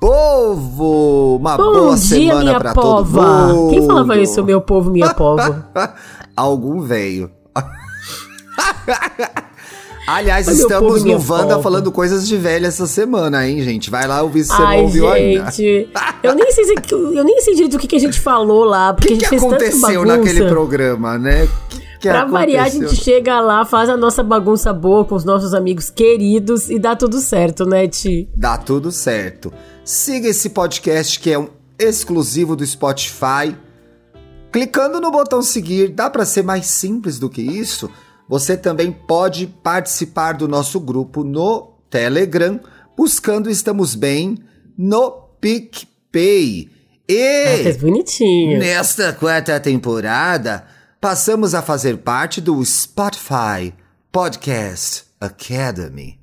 povo! Uma Bom boa dia, semana pra todo mundo! Quem falava isso, meu povo, minha pova? Algum veio. Aliás, estamos povo, no Wanda pova. falando coisas de velha essa semana, hein, gente? Vai lá ouvir se você não Ai, ouviu ainda. gente. Eu nem sei se, eu nem sei direito o que, que a gente falou lá, O porque que, a gente que fez aconteceu naquele programa, né? Que, que Pra variar, a gente aconteceu? chega lá, faz a nossa bagunça boa com os nossos amigos queridos e dá tudo certo, né, Ti? Dá tudo certo. Siga esse podcast que é um exclusivo do Spotify. Clicando no botão seguir, dá para ser mais simples do que isso. Você também pode participar do nosso grupo no Telegram, buscando Estamos Bem no PicPay. Ah, fez E bonitinho. nesta quarta temporada, passamos a fazer parte do Spotify Podcast Academy.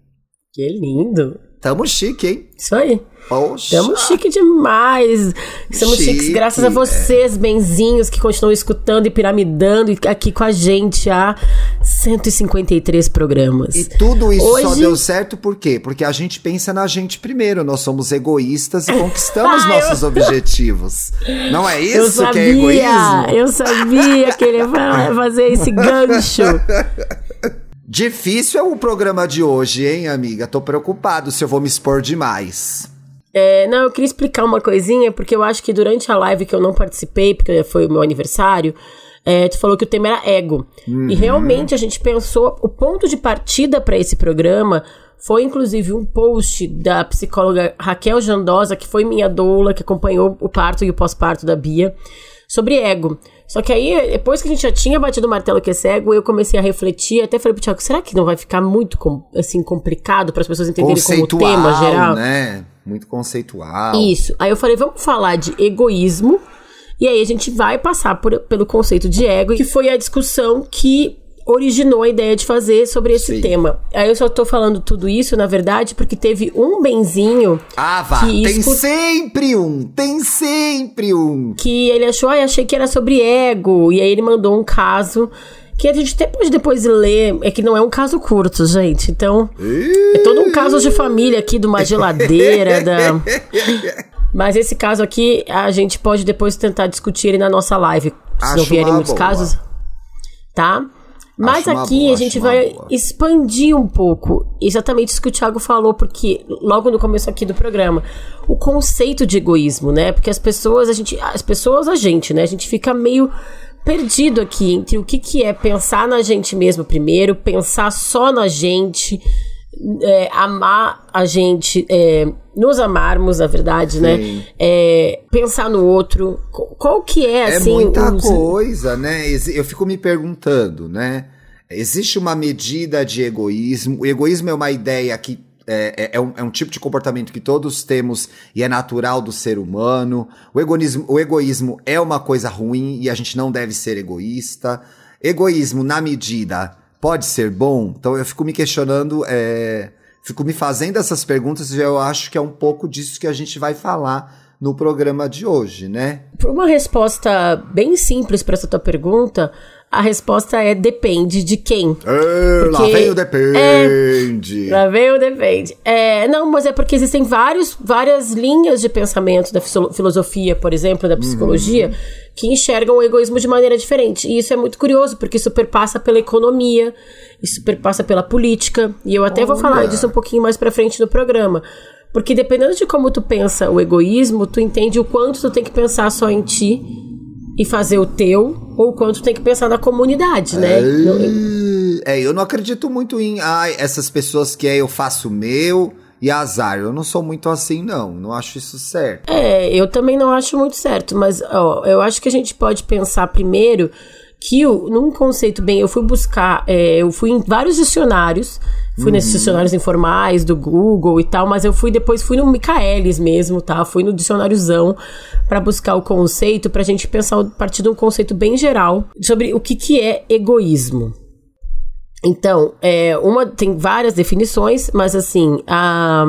Que lindo. Tamo chique, hein? Isso aí. Poxa. Estamos chique demais. Estamos Chique, chiques graças a vocês, benzinhos, que continuam escutando e piramidando aqui com a gente há 153 programas. E tudo isso só Hoje- deu certo por quê? Porque a gente pensa na gente primeiro. Nós somos egoístas e conquistamos Ah, nossos objetivos. Não é eu isso que é sabia, egoísmo? eu sabia que ele ia fa- fazer esse gancho. Difícil é o programa de hoje, hein, amiga? Tô preocupado se eu vou me expor demais. É, não, eu queria explicar uma coisinha, porque eu acho que durante a live que eu não participei, porque foi o meu aniversário, é, tu falou que o tema era ego. Uhum. E realmente a gente pensou, o ponto de partida para esse programa foi inclusive um post da psicóloga Raquel Jandosa, que foi minha doula, que acompanhou o parto e o pós-parto da Bia, sobre ego. Só que aí, depois que a gente já tinha batido o martelo que é cego, eu comecei a refletir, até falei pro Thiago, será que não vai ficar muito assim complicado para as pessoas entenderem como tema geral? né? Muito conceitual. Isso. Aí eu falei, vamos falar de egoísmo. E aí a gente vai passar por- pelo conceito de ego, que foi a discussão que originou a ideia de fazer sobre esse Sim. tema. Aí eu só tô falando tudo isso, na verdade, porque teve um benzinho Ah, vá. Que Tem escu- sempre um. Tem sempre um. que ele achou, ai, achei que era sobre ego. E aí ele mandou um caso que a gente até pode depois ler. É que não é um caso curto, gente. Então, é todo um caso de família aqui, de uma geladeira, da. Mas esse caso aqui, a gente pode depois tentar discutir ele na nossa live. Se Acho não vierem muitos boa. casos. Tá? Mas Acho aqui boa, a gente vai boa. expandir um pouco exatamente isso que o Thiago falou, porque logo no começo aqui do programa, o conceito de egoísmo, né? Porque as pessoas, a gente, as pessoas, a gente, né? A gente fica meio perdido aqui entre o que, que é pensar na gente mesmo primeiro, pensar só na gente, é, amar a gente, é, nos amarmos, na verdade, né? Sim. É, pensar no outro. Qu- Qual que é, É assim... muita os- coisa, né? Eu fico me perguntando, né? Existe uma medida de egoísmo. O egoísmo é uma ideia que é, é- é um, é um tipo de comportamento que todos temos e é natural do ser humano. O egoísmo, o egoísmo é uma coisa ruim e a gente não deve ser egoísta. Egoísmo, na medida, pode ser bom? Então eu fico me questionando, é, fico me fazendo essas perguntas e eu acho que é um pouco disso que a gente vai falar no programa de hoje, né? Uma resposta bem simples para essa tua pergunta, a resposta é depende de quem. É, lá Porque- vem o depende. Lá vem o depende. É, não, mas é porque existem vários, várias linhas de pensamento da filo- filosofia, por exemplo, da psicologia, que enxergam o egoísmo de maneira diferente. E isso é muito curioso, porque isso perpassa pela economia, isso perpassa pela política, e eu até vou falar Olha. disso um pouquinho mais pra frente no programa. Porque dependendo de como tu pensa o egoísmo, tu entende o quanto tu tem que pensar só em ti e fazer o teu, ou o quanto tem que pensar na comunidade, né? Não- É, eu não acredito muito em ai, essas pessoas que é eu faço o meu e azar. Eu não sou muito assim, não. Não acho isso certo. É, eu também não acho muito certo, mas ó, eu acho que a gente pode pensar primeiro que eu, num conceito bem, eu fui buscar, é, eu fui em vários dicionários, fui nesses dicionários informais do Google e tal, mas eu fui depois fui no Michaelis mesmo, tá? Fui no dicionáriozão para buscar o conceito, pra gente pensar a partir de um conceito bem geral sobre o que que é egoísmo. Então, é, uma tem várias definições, mas assim, a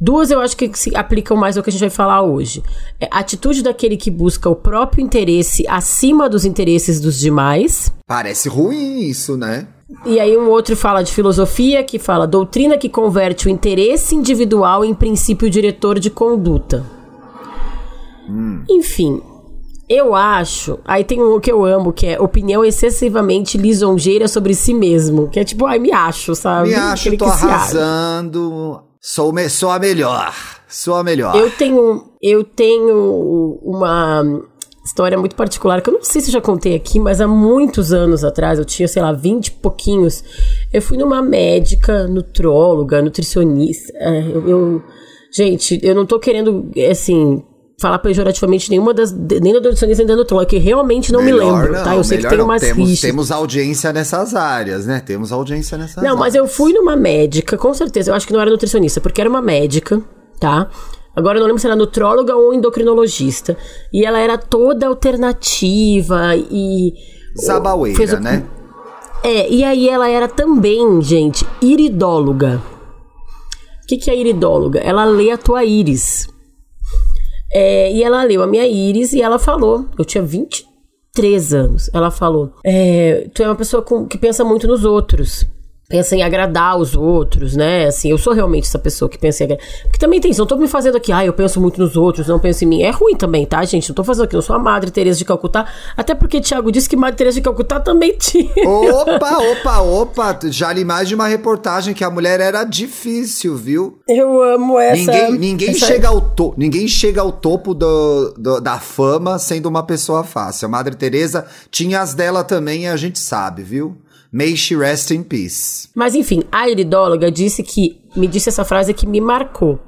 Duas eu acho que se aplicam mais ao que a gente vai falar hoje. É a atitude daquele que busca o próprio interesse acima dos interesses dos demais. Parece ruim isso, né? E aí um outro fala de filosofia, que fala doutrina que converte o interesse individual em princípio diretor de conduta. Hum. Enfim, eu acho. Aí tem um que eu amo, que é opinião excessivamente lisonjeira sobre si mesmo. Que é tipo, ai, me acho, sabe? Me acho, Aquele tô arrasando. Sou, me- sou a melhor. Sou a melhor. Eu tenho, eu tenho uma história muito particular que eu não sei se já contei aqui, mas há muitos anos atrás, eu tinha, sei lá, 20 e pouquinhos, eu fui numa médica, nutróloga, nutricionista. é, eu, eu- gente, eu não tô querendo, assim, falar pejorativamente nenhuma das, nem da nutricionista nem da nutróloga, que realmente não Melhor me lembro, não, tá? Eu sei que tem não. umas temos, rixas. temos audiência nessas áreas, né? Temos audiência nessas Não, áreas. mas eu fui numa médica, com certeza. Eu acho que não era nutricionista, porque era uma médica, tá? Agora eu não lembro se era nutróloga ou endocrinologista. E ela era toda alternativa e. Zabaueira, o- né? É, e aí ela era também, gente, iridóloga. O que, que é iridóloga? Ela lê a tua íris. É, e ela leu a minha íris e ela falou. Eu tinha 23 anos. Ela falou: é, Tu é uma pessoa com- que pensa muito nos outros. Pensa em agradar os outros, né? Assim, eu sou realmente essa pessoa que pensa em agradar. Porque também tem isso, não tô me fazendo aqui, ah, eu penso muito nos outros, não penso em mim. É ruim também, tá, gente? Não tô fazendo aqui, eu sou a Madre Teresa de Calcutá. Até porque Tiago disse que Madre Teresa de Calcutá também tinha. Opa, opa, opa. Já li mais de uma reportagem que a mulher era difícil, viu? Eu amo essa. ninguém ninguém essa- chega ao to ninguém chega ao topo do, do- da fama sendo uma pessoa fácil. A Madre Teresa tinha as dela também a gente sabe, viu? May she rest in peace. Mas enfim, a iridóloga disse que me disse essa frase que me marcou.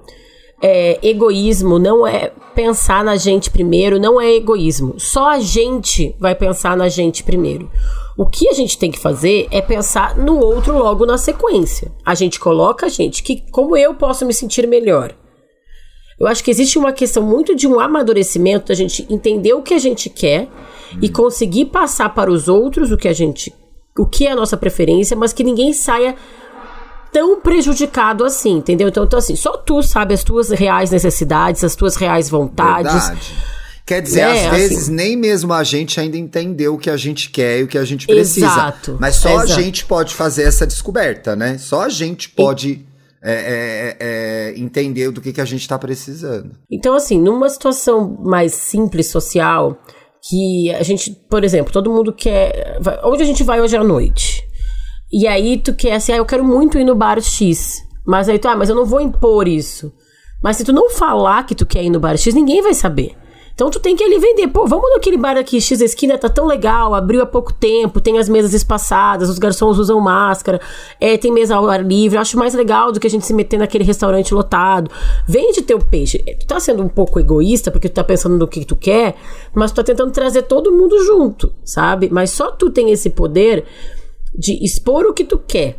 É, egoísmo não é pensar na gente primeiro, não é egoísmo. Só a gente vai pensar na gente primeiro. O que a gente tem que fazer é pensar no outro logo na sequência. A gente coloca a gente, que como eu posso me sentir melhor? Eu acho que existe uma questão muito de um amadurecimento da gente entender o que a gente quer e conseguir passar para os outros o que a gente, o que é a nossa preferência, mas que ninguém saia tão prejudicado assim, entendeu? Então, então assim, só tu sabe as tuas reais necessidades, as tuas reais vontades. Verdade. Quer dizer, É, às vezes assim- nem mesmo a gente ainda entendeu o que a gente quer e o que a gente precisa. Exato, Mas só a exato. gente pode fazer essa descoberta, né? Só a gente pode é, é, é, entender do que, que a gente tá precisando. Então, assim, numa situação mais simples social, que a gente, por exemplo, todo mundo quer. Onde a gente vai hoje à noite? E aí tu quer assim, ah, eu quero muito ir no bar X. Mas aí tu, ah, mas eu não vou impor isso. Mas se tu não falar que tu quer ir no bar X, ninguém vai saber. Então tu tem que ali vender. Pô, vamos naquele bar aqui, X esquina, tá tão legal, abriu há pouco tempo, tem as mesas espaçadas, os garçons usam máscara, é, tem mesa ao ar livre. Acho mais legal do que a gente se meter naquele restaurante lotado. Vende teu peixe. Tu tá sendo um pouco egoísta porque tu tá pensando no que tu quer, mas tu tá tentando trazer todo mundo junto, sabe? Mas só tu tem esse poder de expor o que tu quer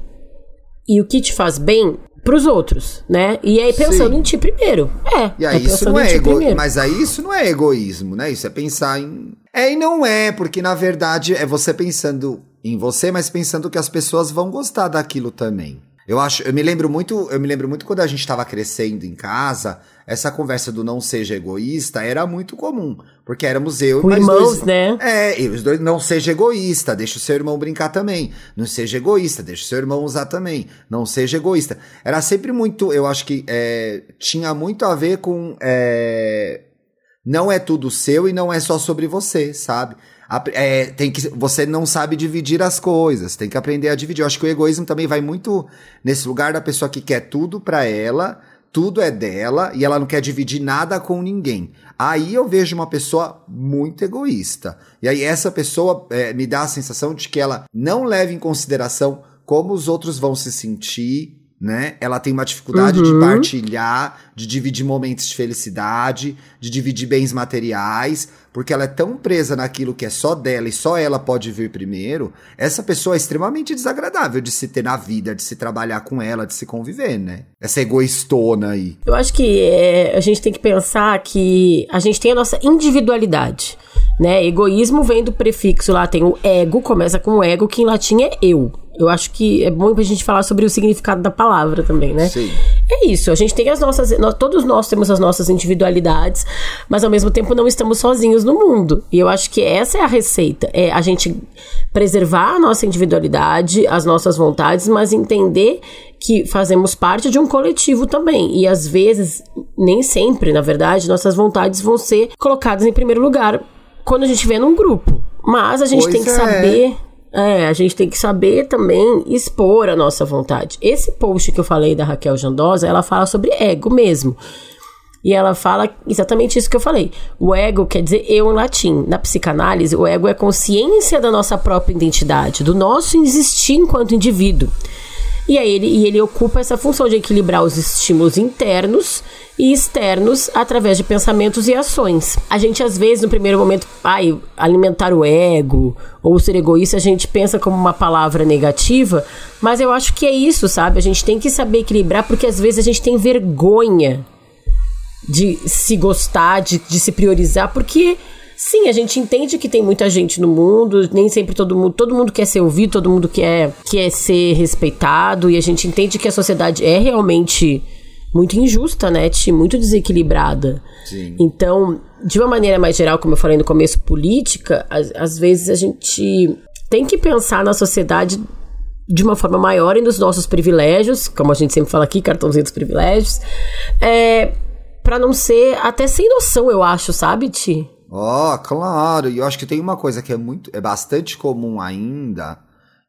e o que te faz bem pros outros, né? E aí pensando Sim. em ti primeiro. É. E aí é isso não é ti ego... primeiro. Mas aí isso não é egoísmo, né? Isso é pensar em. É e não é, porque na verdade é você pensando em você, mas pensando que as pessoas vão gostar daquilo também. Eu acho, eu me lembro muito, eu me lembro muito quando a gente estava crescendo em casa, essa conversa do não seja egoísta era muito comum, porque éramos eu e mais irmãos, dois, né? É, e os dois não seja egoísta, deixa o seu irmão brincar também. Não seja egoísta, deixa o seu irmão usar também. Não seja egoísta. Era sempre muito, eu acho que é, tinha muito a ver com é, não é tudo seu e não é só sobre você, sabe? É, tem que, você não sabe dividir as coisas, tem que aprender a dividir. Eu acho que o egoísmo também vai muito nesse lugar da pessoa que quer tudo pra ela, tudo é dela e ela não quer dividir nada com ninguém. Aí eu vejo uma pessoa muito egoísta. E aí essa pessoa é, me dá a sensação de que ela não leva em consideração como os outros vão se sentir, né? Ela tem uma dificuldade Uhum. de partilhar, de dividir momentos de felicidade, de dividir bens materiais, porque ela é tão presa naquilo que é só dela e só ela pode vir primeiro. Essa pessoa é extremamente desagradável de se ter na vida, de se trabalhar com ela, de se conviver, né? Essa egoístona aí. Eu acho que é, a gente tem que pensar que a gente tem a nossa individualidade. Né? Egoísmo vem do prefixo lá, tem o ego, começa com o ego, que em latim é eu. Eu acho que é bom pra gente falar sobre o significado da palavra também, né? Sim. É isso, a gente tem as nossas. nós- todos nós temos as nossas individualidades, mas ao mesmo tempo não estamos sozinhos no mundo. E eu acho que essa é a receita: é a gente preservar a nossa individualidade, as nossas vontades, mas entender que fazemos parte de um coletivo também. E às vezes, nem sempre, na verdade, nossas vontades vão ser colocadas em primeiro lugar quando a gente vê num grupo. Mas a gente Pois tem que é. saber. É, a gente tem que saber também expor a nossa vontade. Esse post que eu falei da Raquel Jandosa, ela fala sobre ego mesmo. E ela fala exatamente isso que eu falei. O ego quer dizer eu em latim. Na psicanálise, o ego é consciência da nossa própria identidade, do nosso existir enquanto indivíduo. E aí ele, e ele ocupa essa função de equilibrar os estímulos internos e externos através de pensamentos e ações. A gente, às vezes, no primeiro momento, ai, alimentar o ego ou ser egoísta, a gente pensa como uma palavra negativa, mas eu acho que é isso, sabe? A gente tem que saber equilibrar, porque às vezes a gente tem vergonha de se gostar, de, de se priorizar, porque sim, a gente entende que tem muita gente no mundo, nem sempre todo mundo, todo mundo quer ser ouvido, todo mundo quer, quer ser respeitado, e a gente entende que a sociedade é realmente muito injusta, né, Ti? muito desequilibrada. Sim. Então, de uma maneira mais geral, como eu falei no começo, política, às, às vezes a gente tem que pensar na sociedade de uma forma maior e nos nossos privilégios, como a gente sempre fala aqui, cartãozinho dos privilégios, é, para não ser até sem noção, eu acho, sabe, Ti? Ó, claro. E eu acho que tem uma coisa que é muito, é bastante comum ainda.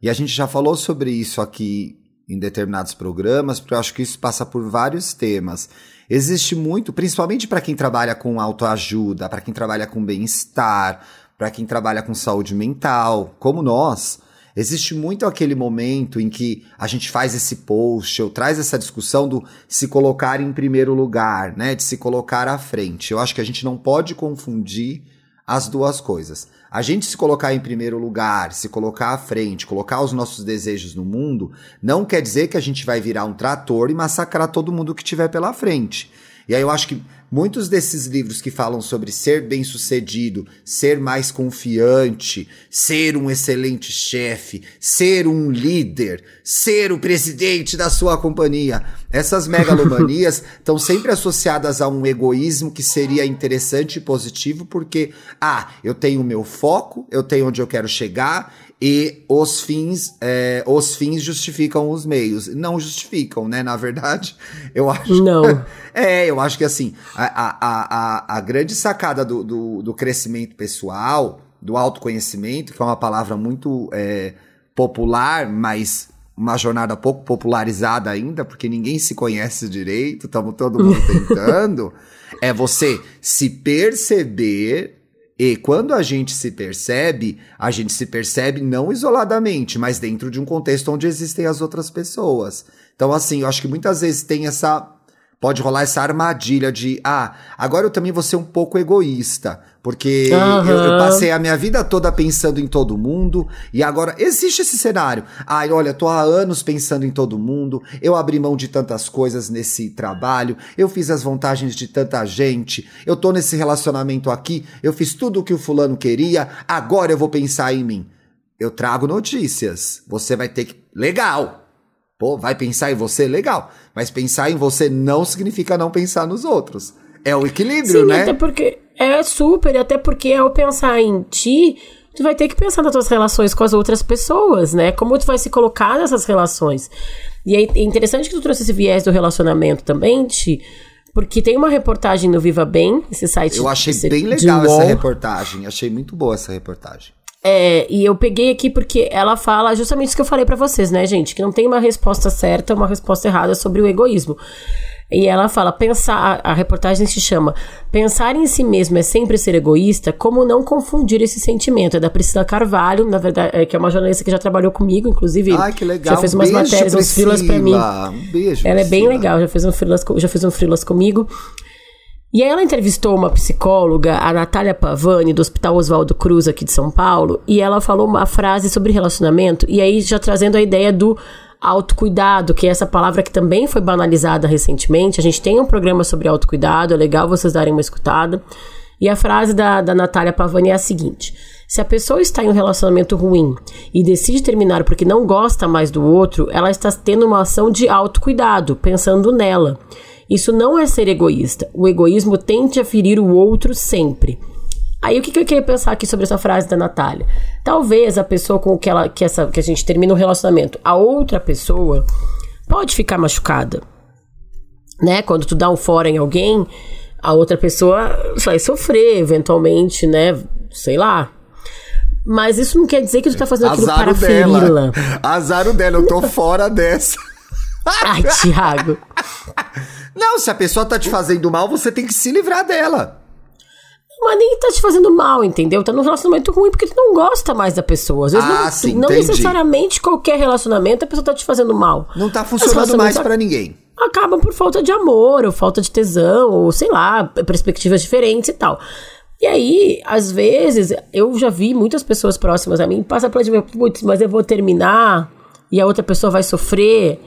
E a gente já falou sobre isso aqui em determinados programas, porque eu acho que isso passa por vários temas. Existe muito, principalmente para quem trabalha com autoajuda, para quem trabalha com bem-estar, para quem trabalha com saúde mental, como nós. Existe muito aquele momento em que a gente faz esse post, ou traz essa discussão do se colocar em primeiro lugar, né? De se colocar à frente. Eu acho que a gente não pode confundir as duas coisas. A gente se colocar em primeiro lugar, se colocar à frente, colocar os nossos desejos no mundo, não quer dizer que a gente vai virar um trator e massacrar todo mundo que tiver pela frente. E aí eu acho que muitos desses livros que falam sobre ser bem-sucedido, ser mais confiante, ser um excelente chefe, ser um líder, ser o presidente da sua companhia, essas megalomanias estão sempre associadas a um egoísmo que seria interessante e positivo, porque, ah, eu tenho o meu foco, eu tenho onde eu quero chegar, e os fins, é, os fins justificam os meios. Não justificam, né? Na verdade, eu acho. Não. É, eu acho que assim, a, a, a, a grande sacada do, do, do crescimento pessoal, do autoconhecimento, que é uma palavra muito é, popular, mas uma jornada pouco popularizada ainda, porque ninguém se conhece direito, estamos todo mundo tentando, é você se perceber e quando a gente se percebe, a gente se percebe não isoladamente, mas dentro de um contexto onde existem as outras pessoas. Então, assim, eu acho que muitas vezes tem essa. Pode rolar essa armadilha de, ah, agora eu também vou ser um pouco egoísta, porque Aham. eu, eu passei a minha vida toda pensando em todo mundo, e agora existe esse cenário. Ai, olha, tô há anos pensando em todo mundo, eu abri mão de tantas coisas nesse trabalho, eu fiz as vantagens de tanta gente, eu tô nesse relacionamento aqui, eu fiz tudo o que o fulano queria, agora eu vou pensar em mim. Eu trago notícias. Você vai ter que. Legal! Pô, vai pensar em você? Legal. Mas pensar em você não significa não pensar nos outros. É o equilíbrio, Sim, né? até porque é super, até porque ao pensar em ti, tu vai ter que pensar nas tuas relações com as outras pessoas, né? Como tu vai se colocar nessas relações. E é interessante que tu trouxe esse viés do relacionamento também, Ti, porque tem uma reportagem no Viva Bem, esse site. Eu achei bem legal essa reportagem. Achei muito boa essa reportagem. É, e eu peguei aqui porque ela fala justamente isso que eu falei pra vocês, né, gente? Que não tem uma resposta certa, uma resposta errada sobre o egoísmo. E ela fala, pensar, a, reportagem se chama Pensar em si mesmo é sempre ser egoísta, como não confundir esse sentimento. É da Priscila Carvalho, na verdade, é, que é uma jornalista que já trabalhou comigo, inclusive. Ai, que legal. Já fez umas Beijo, matérias, uns frilas pra mim. Priscila. Um beijo. Ela é bem Priscila. legal, já fez, um frilas, já fez um frilas comigo. E aí ela entrevistou uma psicóloga, a Natália Pavani, do Hospital Oswaldo Cruz, aqui de São Paulo, e ela falou uma frase sobre relacionamento, e aí já trazendo a ideia do autocuidado, que é essa palavra que também foi banalizada recentemente. A gente tem um programa sobre autocuidado, é legal vocês darem uma escutada. E a frase da, da Natália Pavani é a seguinte: se a pessoa está em um relacionamento ruim e decide terminar porque não gosta mais do outro, ela está tendo uma ação de autocuidado, pensando nela. Isso não é ser egoísta. O egoísmo tende a ferir o outro sempre. Aí o que, que eu queria pensar aqui sobre essa frase da Natália? Talvez a pessoa com que ela que, essa, que a gente termina um relacionamento, a outra pessoa pode ficar machucada. Né? Quando tu dá um fora em alguém, a outra pessoa vai sofrer, eventualmente, né? Sei lá. Mas isso não quer dizer que tu tá fazendo aquilo para feri-la. dela. Azar dela, eu tô fora dessa. Ai, Thiago. Não, se a pessoa tá te fazendo mal, você tem que se livrar dela. Mas nem tá te fazendo mal, entendeu? Tá num relacionamento ruim porque tu não gosta mais da pessoa. Às vezes Ah, não, sim, não entendi. necessariamente qualquer relacionamento a pessoa tá te fazendo mal. Não tá funcionando mais pra ninguém. Acabam por falta de amor, ou falta de tesão, ou sei lá, perspectivas diferentes e tal. E aí, às vezes, eu já vi muitas pessoas próximas a mim passar por tipo, putz, mas eu vou terminar e a outra pessoa vai sofrer.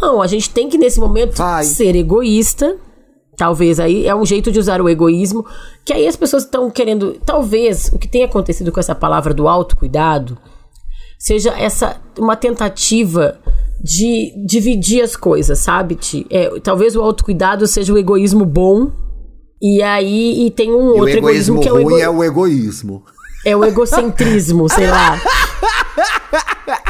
Não, a gente tem que, nesse momento, ser egoísta. Talvez aí é um jeito de usar o egoísmo. Que aí as pessoas estão querendo. Talvez o que tenha acontecido com essa palavra do autocuidado seja essa uma tentativa de dividir as coisas, sabe? Ti? É, talvez o autocuidado seja o egoísmo bom. E aí e tem um E outro egoísmo egoísmo que é o, ego- é o egoísmo. é o egocentrismo, sei lá.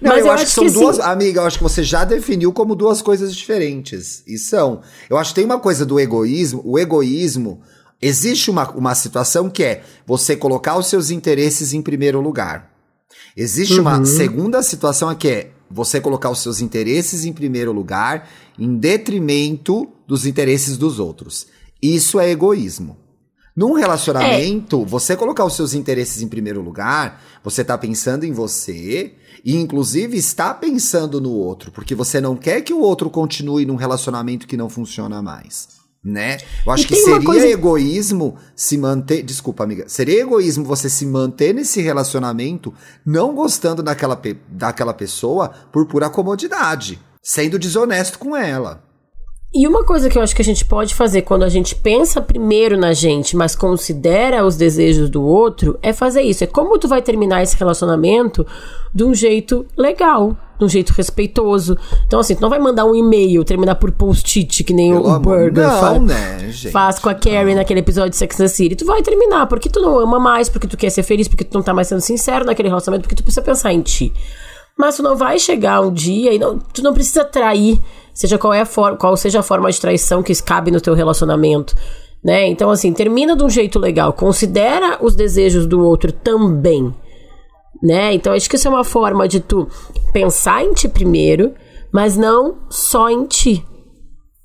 Não, Mas eu, eu acho, acho que são que assim- duas. Amiga, eu acho que você já definiu como duas coisas diferentes. E são. Eu acho que tem uma coisa do egoísmo. O egoísmo. Existe uma, uma situação que é você colocar os seus interesses em primeiro lugar. Existe uma segunda situação que é você colocar os seus interesses em primeiro lugar em detrimento dos interesses dos outros. Isso é egoísmo. Num relacionamento, você colocar os seus interesses em primeiro lugar, você tá pensando em você e inclusive está pensando no outro, porque você não quer que o outro continue num relacionamento que não funciona mais, né? Eu acho que seria coisa- egoísmo se manter, desculpa, amiga, seria egoísmo você se manter nesse relacionamento não gostando daquela, pe- daquela pessoa por pura comodidade, sendo desonesto com ela. E uma coisa que eu acho que a gente pode fazer quando a gente pensa primeiro na gente, mas considera os desejos do outro, é fazer isso. É como tu vai terminar esse relacionamento de um jeito legal, de um jeito respeitoso. Então, assim, tu não vai mandar um e-mail, terminar por post-it, que nem Pelo o Burger não, faz, né, gente? faz com a Carrie naquele episódio de Sex and the City. Tu vai terminar porque tu não ama mais, porque tu quer ser feliz, porque tu não tá mais sendo sincero naquele relacionamento, porque tu precisa pensar em ti. Mas tu não vai chegar um dia e não, tu não precisa trair, seja qual é a qual seja a forma de traição que cabe no teu relacionamento, né? Então assim, termina de um jeito legal, considera os desejos do outro também, né? Então acho que isso é uma forma de tu pensar em ti primeiro, mas não só em ti.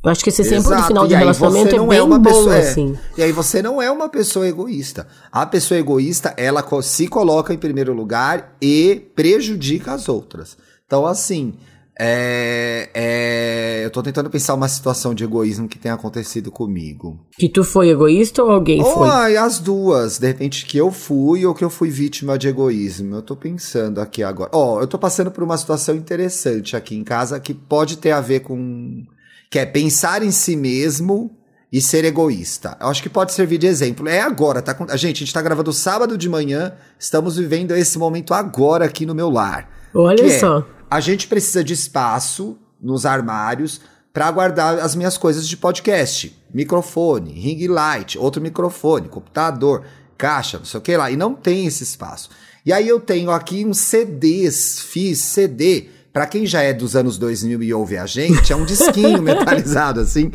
Eu acho que esse do Exato, final e de aí relacionamento é não bem uma bom, pessoa, é. assim. E aí você não é uma pessoa egoísta. A pessoa egoísta, ela se coloca em primeiro lugar e prejudica as outras. Então, assim, é, é, eu tô tentando pensar uma situação de egoísmo que tenha acontecido comigo. Que tu foi egoísta ou alguém Ou foi? ai, as duas. De repente que eu fui ou que eu fui vítima de egoísmo. Eu tô pensando aqui agora. Ó, eu tô passando por uma situação interessante aqui em casa que pode ter a ver com. Que é pensar em si mesmo e ser egoísta. Eu acho que pode servir de exemplo. É agora, tá? Gente, a gente tá gravando sábado de manhã. Estamos vivendo esse momento agora aqui no meu lar. Olha é, só. a gente precisa de espaço nos armários para guardar as minhas coisas de podcast. Microfone, ring light, outro microfone, computador, caixa, não sei o que lá. E não tem esse espaço. E aí eu tenho aqui uns CDs, fiz CD. Pra quem já é dos anos 2000 e ouve a gente, é um disquinho metalizado assim,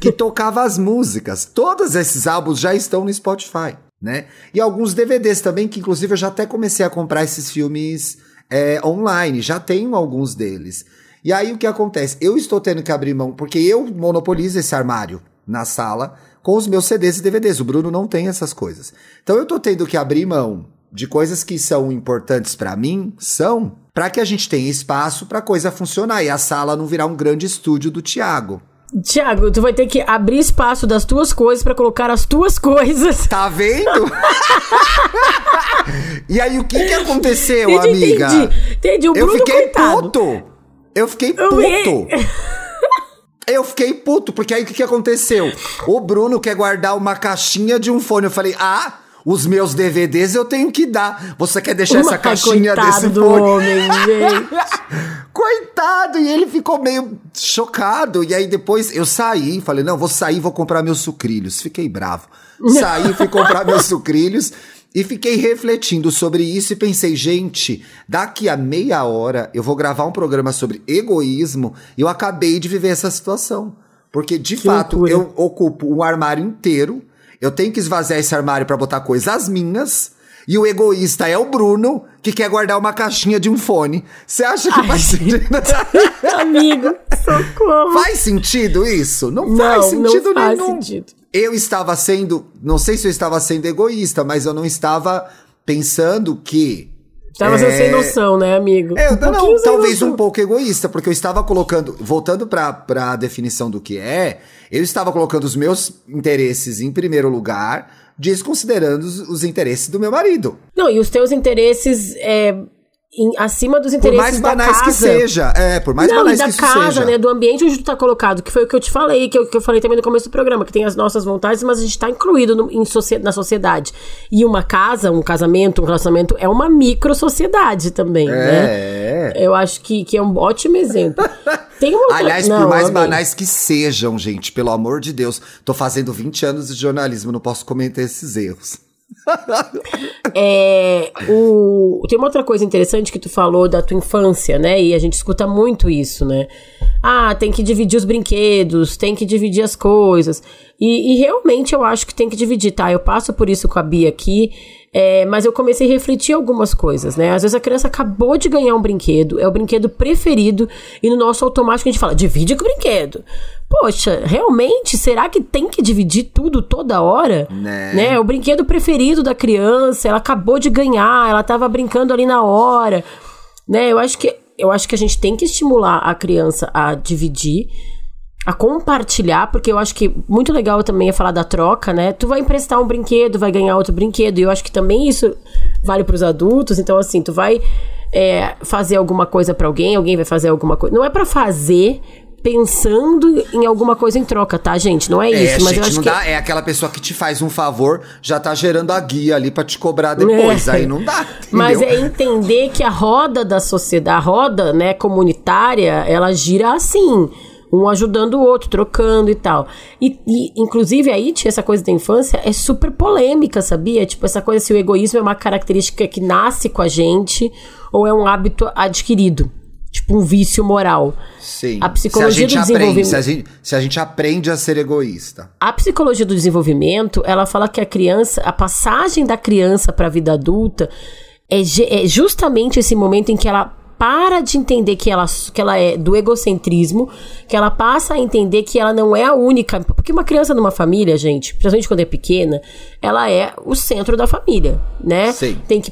que tocava as músicas. Todos esses álbuns já estão no Spotify, né? E alguns DVDs também, que inclusive eu já até comecei a comprar esses filmes é, online, já tenho alguns deles. E aí o que acontece? Eu estou tendo que abrir mão, porque eu monopolizo esse armário na sala com os meus CDs e DVDs. O Bruno não tem essas coisas. Então eu tô tendo que abrir mão de coisas que são importantes para mim, são para que a gente tenha espaço para coisa funcionar e a sala não virar um grande estúdio do Tiago. Tiago, tu vai ter que abrir espaço das tuas coisas para colocar as tuas coisas. Tá vendo? e aí o que que aconteceu, Entendi, amiga? entendi. Entendi, o Eu Bruno, fiquei coitado. puto. Eu fiquei Eu puto. Eu fiquei puto, porque aí o que, que aconteceu? O Bruno quer guardar uma caixinha de um fone. Eu falei, ah, os meus DVDs eu tenho que dar. Você quer deixar essa Ai, caixinha desse do fone? homem, gente. Coitado! E ele ficou meio chocado. E aí depois eu saí, falei, não, vou sair, vou comprar meus sucrilhos. Fiquei bravo. Saí, fui comprar meus sucrilhos. E fiquei refletindo sobre isso e pensei, gente, daqui a meia hora eu vou gravar um programa sobre egoísmo e eu acabei de viver essa situação. Porque, de fato, loucura. eu ocupo um armário inteiro, eu tenho que esvaziar esse armário para botar coisas minhas, e o egoísta é o Bruno, que quer guardar uma caixinha de um fone. Você acha que faz sentido? Amigo, socorro. faz sentido isso? Não, não, faz sentido não faz nenhum. sentido. Eu estava sendo, não sei se eu estava sendo egoísta, mas eu não estava pensando que Tava É. sem noção, né, amigo? eu, Um não, talvez noção. um pouco egoísta, porque eu estava colocando, voltando para a definição do que é, eu estava colocando os meus interesses em primeiro lugar, desconsiderando os, os interesses do meu marido. Não, e os teus interesses é, em- acima dos Por interesses mais da banais casa. que seja. É, por mais não, banais e da que casa, seja. né? Do ambiente onde tu tá colocado, que foi o que eu te falei, que eu, que eu falei também no começo do programa, que tem as nossas vontades, mas a gente tá incluído no- em na sociedade. E uma casa, um casamento, um relacionamento é uma micro-sociedade também, né? É. Eu acho que, que é um ótimo exemplo. Tem uma outra... Aliás, não, por mais banais que sejam, gente, pelo amor de Deus, tô fazendo 20 anos de jornalismo, não posso cometer esses erros. É, o, tem uma outra coisa interessante que tu falou da tua infância, né? E a gente escuta muito isso, né? Ah, tem que dividir os brinquedos, tem que dividir as coisas. E, e realmente eu acho que tem que dividir, tá? Eu passo por isso com a Bia aqui, é, mas eu comecei a refletir algumas coisas, né? Às vezes a criança acabou de ganhar um brinquedo, é o brinquedo preferido, e no nosso automático a gente fala, divide com o brinquedo. Poxa, realmente, será que tem que dividir tudo toda hora? Né? né? O brinquedo preferido da criança, ela acabou de ganhar, ela tava brincando ali na hora, né? Eu acho que eu acho que a gente tem que estimular a criança a dividir, a compartilhar, porque eu acho que muito legal também é falar da troca, né? Tu vai emprestar um brinquedo, vai ganhar outro brinquedo, e eu acho que também isso vale pros adultos, então assim, tu vai é, fazer alguma coisa pra alguém, alguém vai fazer alguma coisa. Não é pra fazer pensando em alguma coisa em troca, tá, gente? Não é, É, isso, mas eu gente, acho não que dá. É aquela pessoa que te faz um favor, já tá gerando a guia ali pra te cobrar depois. É. Aí não dá. Mas entendeu? é entender que a roda da sociedade, a roda, né, comunitária, ela gira assim. Um ajudando o outro, trocando e tal. E, e, inclusive, aí, tia, essa coisa da infância é super polêmica, sabia? Tipo, essa coisa se o egoísmo é uma característica que nasce com a gente ou é um hábito adquirido. Tipo, um vício moral. Sim. a psicologia a do aprende, desenvolvimento- se a, gente, se a gente aprende a ser egoísta. A psicologia do desenvolvimento, ela fala que a criança, a passagem da criança para a vida adulta é, é justamente esse momento em que ela para de entender que ela, que ela é do egocentrismo, que ela passa a entender que ela não é a única. Porque uma criança numa família, gente, principalmente quando é pequena, ela é o centro da família, né? Sim. Tem que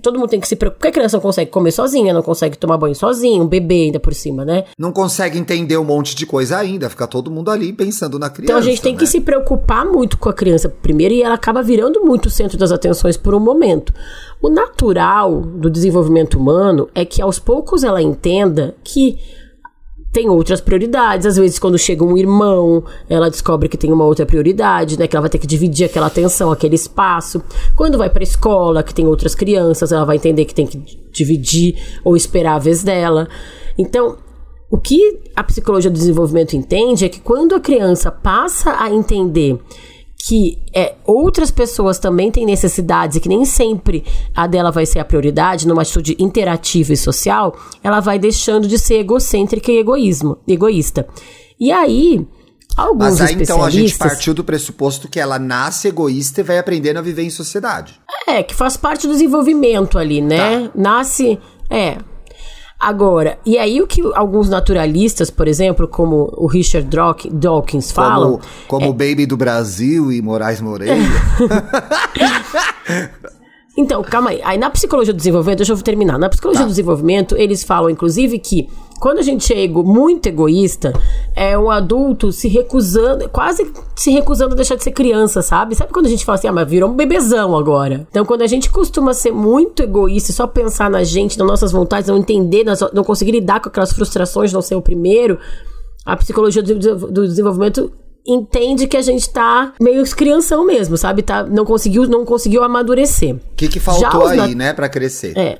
todo mundo tem que se preocupar. Porque a criança não consegue comer sozinha, não consegue tomar banho sozinha, um bebê ainda por cima, né? Não consegue entender um monte de coisa ainda. Fica todo mundo ali pensando na criança. Então a gente tem que né? se preocupar muito com a criança primeiro e ela acaba virando muito o centro das atenções por um momento. O natural do desenvolvimento humano é que aos poucos ela entenda que tem outras prioridades. Às vezes, quando chega um irmão, ela descobre que tem uma outra prioridade, né? Que ela vai ter que dividir aquela atenção, aquele espaço. Quando vai pra escola, que tem outras crianças, ela vai entender que tem que dividir ou esperar a vez dela. Então, o que a psicologia do desenvolvimento entende é que quando a criança passa a entender que é, outras pessoas também têm necessidades e que nem sempre a dela vai ser a prioridade, numa atitude interativa e social, ela vai deixando de ser egocêntrica e egoísmo, egoísta. E aí, alguns Mas aí então a gente partiu do pressuposto que ela nasce egoísta e vai aprendendo a viver em sociedade. É, que faz parte do desenvolvimento ali, né? Tá. Nasce. É. Agora, e aí o que alguns naturalistas, por exemplo, como o Richard Dawk- Dawkins falam, Como, como o Baby do Brasil e Moraes Moreira. Então, calma aí. Aí na psicologia do desenvolvimento, deixa eu terminar. Na psicologia Tá. do desenvolvimento, eles falam, inclusive, que quando a gente é ego- muito egoísta, é um adulto se recusando, quase se recusando a deixar de ser criança, sabe? Sabe quando a gente fala assim, ah, mas virou um bebezão agora? Então, quando a gente costuma ser muito egoísta, e só pensar na gente, nas nossas vontades, não entender, não conseguir lidar com aquelas frustrações, não ser o primeiro, a psicologia do desenvolvimento entende que a gente tá meio crianção mesmo, sabe? Tá, não conseguiu, não conseguiu amadurecer. O que, que faltou aí, né, pra crescer? É.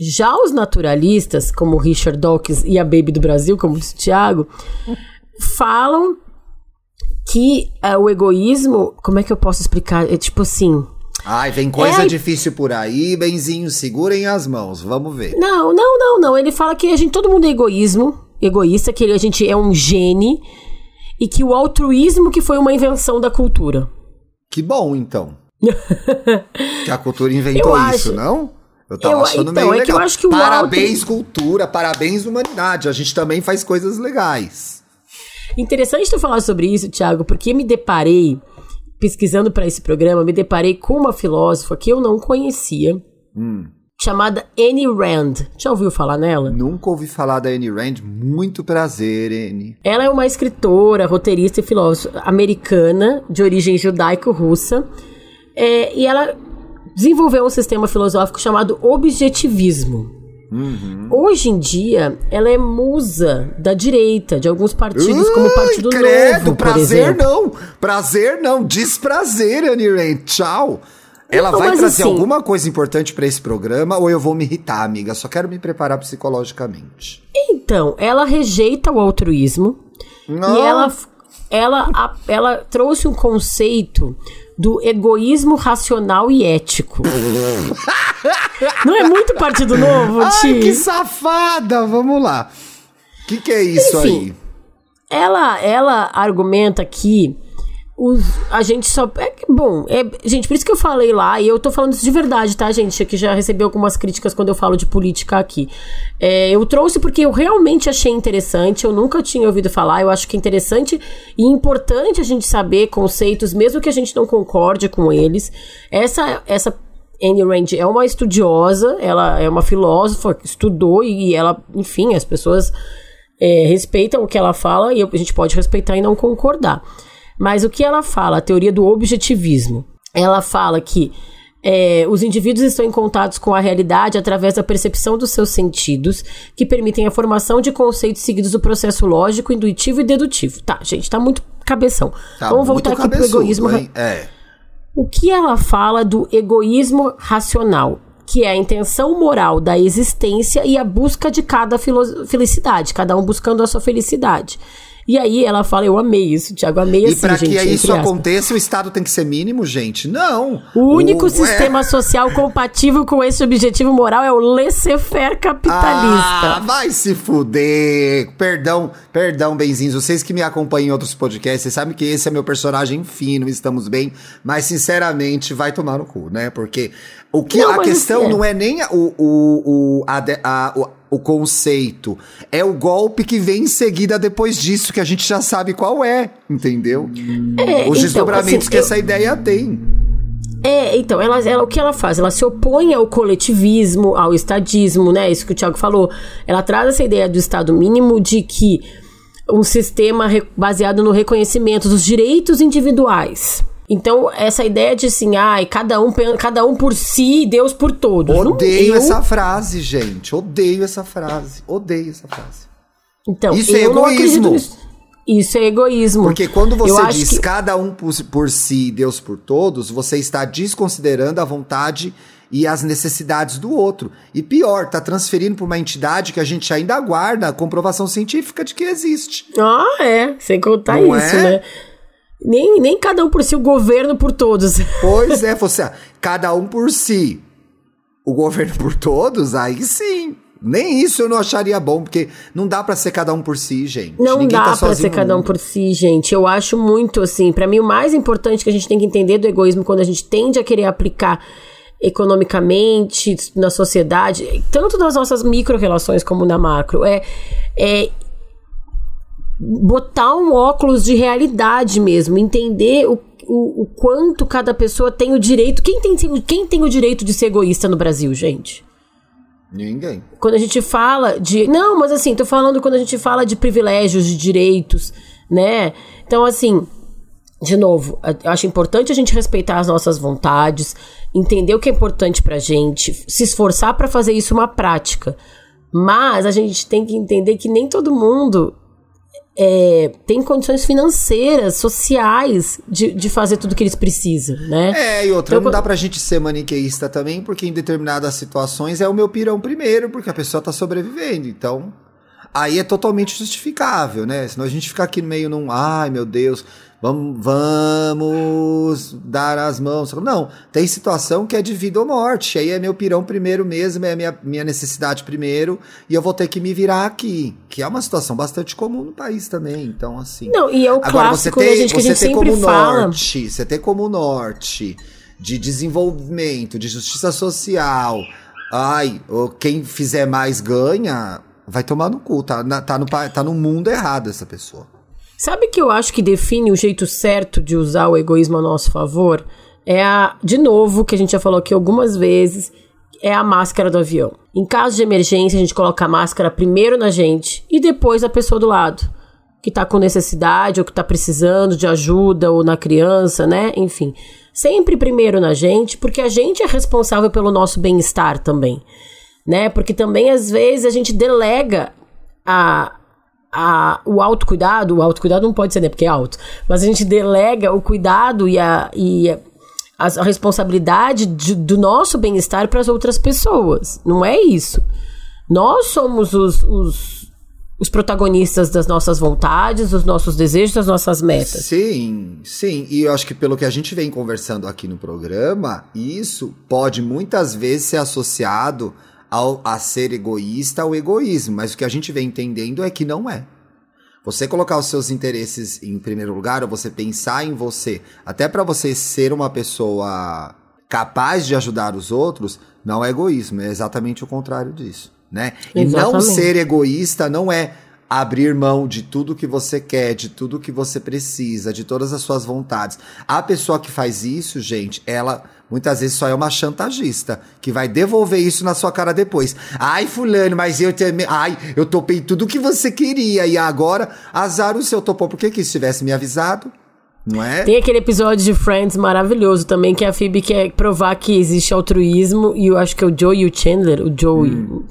Já os naturalistas, como o Richard Dawkins e a Baby do Brasil, como disse o Thiago, falam que é, o egoísmo. Como é que eu posso explicar? É tipo assim. Ai, vem coisa É. difícil por aí, benzinho, segurem as mãos, vamos ver. Não, não, não, não. Ele fala que a gente, todo mundo é egoísmo, egoísta, que a gente é um gene e que o altruísmo que foi uma invenção da cultura. Que bom, então. que a cultura inventou Eu isso, acho- não? Eu tava Eu- achando então, meio é que legal. eu acho que o parabéns, cultura, parabéns, humanidade. A gente também faz coisas legais. Interessante tu falar sobre isso, Thiago, porque me deparei, pesquisando para esse programa, me deparei com uma filósofa que eu não conhecia, chamada Anne Rand. Já ouviu falar nela? Nunca ouvi falar da Anne Rand. Muito prazer, Anne. Ela é uma escritora, roteirista e filósofa americana, de origem judaico-russa, é, e ela desenvolveu um sistema filosófico chamado objetivismo. Hoje em dia, ela é musa da direita, de alguns partidos, como o Partido credo, Novo, por prazer exemplo. não. Prazer não. Desprazer, Anne Rand. Tchau. Ela Não, vai trazer assim- alguma coisa importante pra esse programa ou eu vou me irritar, amiga? Só quero me preparar psicologicamente. Então, ela rejeita o altruísmo Não. e ela, ela, ela trouxe um conceito do egoísmo racional e ético. Não é muito Partido Novo, Ai, Ti? que safada! Vamos lá. O que, que é isso Enfim. aí? Ela, ela argumenta que os, a gente só. É, bom, é, gente, por isso que eu falei lá, e eu tô falando isso de verdade, tá, gente? Que já recebi algumas críticas quando eu falo de política aqui. É, eu trouxe porque eu realmente achei interessante, eu nunca tinha ouvido falar, eu acho que é interessante e importante a gente saber conceitos, mesmo que a gente não concorde com eles. Essa, essa Anne Rand é uma estudiosa, ela é uma filósofa estudou e ela, enfim, as pessoas é, respeitam o que ela fala e a gente pode respeitar e não concordar. Mas o que ela fala, a teoria do objetivismo, ela fala que é, os indivíduos estão em contato com a realidade através da percepção dos seus sentidos, que permitem a formação de conceitos seguidos do processo lógico, intuitivo e dedutivo. Tá, gente, tá muito cabeção. Tá Vamos voltar aqui pro egoísmo. hein? É. O que ela fala do egoísmo racional, que é a intenção moral da existência e a busca de cada felicidade, cada um buscando a sua felicidade. E aí ela fala, eu amei isso, Tiago, amei E assim, pra gente, que isso aconteça, o Estado tem que ser mínimo, gente? Não. O único é- sistema social compatível com esse objetivo moral é o laissez-faire capitalista. Ah, vai se fuder. Perdão, perdão, benzinhos. Vocês que me acompanham em outros podcasts, vocês sabem que esse é meu personagem fino, estamos bem. Mas, sinceramente, vai tomar no cu, né? Porque o que Não, a questão assim é. não é nem o, o, o, a a- o, conceito. É o golpe que vem em seguida depois disso, que a gente já sabe qual é, entendeu? É, Os então, desdobramentos assim, que eu- essa ideia tem. É, então, ela, ela, o que ela faz? Ela se opõe ao coletivismo, ao estadismo, né? Isso que o Thiago falou. Ela traz essa ideia do Estado mínimo de que um sistema baseado no reconhecimento dos direitos individuais. Então, essa ideia de assim, ai, cada um, cada um por si, Deus por todos. Não- Odeio eu- essa frase, gente. Odeio essa frase. Odeio essa frase. Então, Isso é eu não egoísmo. Isso é egoísmo. Porque quando Eu você acho diz que- cada um por, por si, Deus por todos, você está desconsiderando a vontade e as necessidades do outro. E pior, tá transferindo para uma entidade que a gente ainda aguarda a comprovação científica de que existe. Ah, é. Sem contar Não isso, é? né? Nem, nem cada um por si, o governo por todos. Pois é, você, cada um por si, o governo por todos, aí sim. Nem isso eu não acharia bom, porque não dá pra ser cada um por si, gente. Não Ninguém dá tá pra ser cada um por si, gente. Eu acho muito assim. Pra mim, o mais importante que a gente tem que entender do egoísmo quando a gente tende a querer aplicar economicamente, na sociedade, tanto nas nossas micro-relações como na macro. É, é botar um óculos de realidade mesmo, entender o, o, o, quanto cada pessoa tem o direito. Quem tem, quem tem o direito de ser egoísta no Brasil, gente? Ninguém. Quando a gente fala de. Não, mas assim, tô falando quando a gente fala de privilégios, de direitos, né? Então, assim, de novo, eu acho importante a gente respeitar as nossas vontades, entender o que é importante pra gente, se esforçar para fazer isso uma prática. Mas a gente tem que entender que nem todo mundo é, tem condições financeiras, sociais, de, de fazer tudo que eles precisam, né? É, e outra, então, não dá pra gente ser maniqueísta também, porque em determinadas situações é o meu pirão primeiro, porque a pessoa tá sobrevivendo, então... Aí é totalmente justificável, né? Senão a gente fica aqui no meio num, ai meu Deus, vamos, vamos dar as mãos. Não, tem situação que é de vida ou morte. Aí é meu pirão primeiro mesmo, é minha, minha necessidade primeiro, e eu vou ter que me virar aqui. Que é uma situação bastante comum no país também. Então, assim. Não, e é o Agora, clássico, você tem, né, gente, que você a gente tem como fala. norte, você tem como norte de desenvolvimento, de justiça social. Ai, quem fizer mais ganha, vai tomar no cu. Tá, tá, no, tá no mundo errado essa pessoa. Sabe que eu acho que define o jeito certo de usar o egoísmo a nosso favor? É a, de novo, que a gente já falou aqui algumas vezes, é a máscara do avião. Em caso de emergência, a gente coloca a máscara primeiro na gente e depois a pessoa do lado, que tá com necessidade ou que tá precisando de ajuda ou na criança, né? Enfim, sempre primeiro na gente, porque a gente é responsável pelo nosso bem-estar também, né? Porque também às vezes a gente delega a, a, o autocuidado, o autocuidado não pode ser, né? Porque é alto. Mas a gente delega o cuidado e a, e a, a responsabilidade de, do nosso bem-estar para as outras pessoas. Não é isso. Nós somos os, os, os, protagonistas das nossas vontades, dos nossos desejos, das nossas metas. Sim, sim. E eu acho que pelo que a gente vem conversando aqui no programa, isso pode muitas vezes ser associado ao, a ser egoísta ao egoísmo, mas o que a gente vem entendendo é que não é. Você colocar os seus interesses em primeiro lugar, ou você pensar em você, até para você ser uma pessoa capaz de ajudar os outros, não é egoísmo, é exatamente o contrário disso, né? Exatamente. E não ser egoísta não é abrir mão de tudo que você quer, de tudo que você precisa, de todas as suas vontades. A pessoa que faz isso, gente, ela muitas vezes só é uma chantagista que vai devolver isso na sua cara depois. Ai, fulano, mas eu também, ai, eu topei tudo que você queria e agora azar o seu topou. Por que que isso tivesse me avisado? Não é? Tem aquele episódio de Friends maravilhoso também, que a Phoebe quer provar que existe altruísmo, e eu acho que é o Joe e o Chandler, o Joe, hum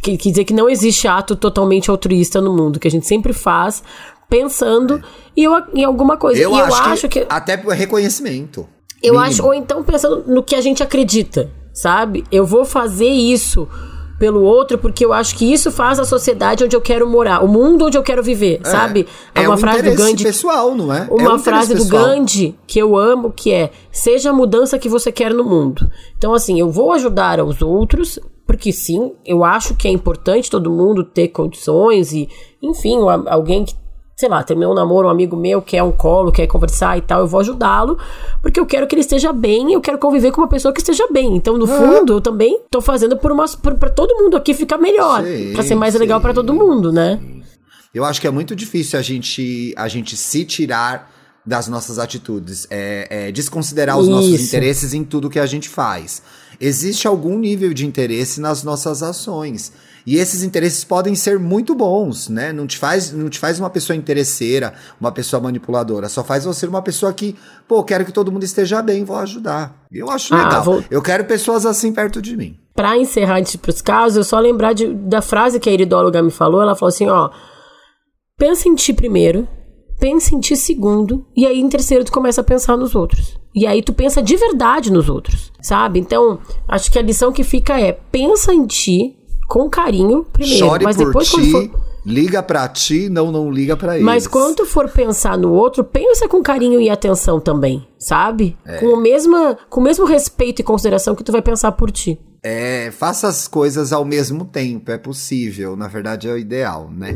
quer dizer que não existe ato totalmente altruísta no mundo, que a gente sempre faz pensando é. em, em, alguma coisa. Eu, e acho, eu acho que, que, Até reconhecimento. Eu mínimo. acho, ou então pensando no que a gente acredita, sabe? Eu vou fazer isso pelo outro porque eu acho que isso faz a sociedade onde eu quero morar, o mundo onde eu quero viver, é, sabe? É, é uma um frase do Gandhi. pessoal, não é? Uma é um frase do pessoal. Gandhi que eu amo, que é: seja a mudança que você quer no mundo. Então, assim, eu vou ajudar aos outros porque sim, eu acho que é importante todo mundo ter condições e, enfim, alguém que, sei lá, terminou um namoro, um amigo meu quer um colo, quer conversar e tal, eu vou ajudá-lo, porque eu quero que ele esteja bem, eu quero conviver com uma pessoa que esteja bem. Então, no fundo, eu também tô fazendo por uma para todo mundo aqui ficar melhor, para ser mais sim. legal para todo mundo, né? Eu acho que é muito difícil a gente a gente se tirar das nossas atitudes, é, é desconsiderar os Isso. nossos interesses em tudo que a gente faz existe algum nível de interesse nas nossas ações. E esses interesses podem ser muito bons, né? Não te faz, não te faz uma pessoa interesseira, uma pessoa manipuladora. Só faz você uma pessoa que, pô, quero que todo mundo esteja bem, vou ajudar. Eu acho ah, legal. Vou... Eu quero pessoas assim perto de mim. Para encerrar antes para os casos, eu só lembrar de, da frase que a iridóloga me falou. Ela falou assim: ó, pensa em ti primeiro, pensa em ti segundo, e aí em terceiro tu começa a pensar nos outros. E aí tu pensa de verdade nos outros, sabe? Então, acho que a lição que fica é: pensa em ti com carinho primeiro, Chore mas por depois ti, quando for liga para ti, não não liga para eles. Mas quando tu for pensar no outro, pensa com carinho e atenção também, sabe? É. Com o mesmo com o mesmo respeito e consideração que tu vai pensar por ti. É, faça as coisas ao mesmo tempo, é possível, na verdade é o ideal, né?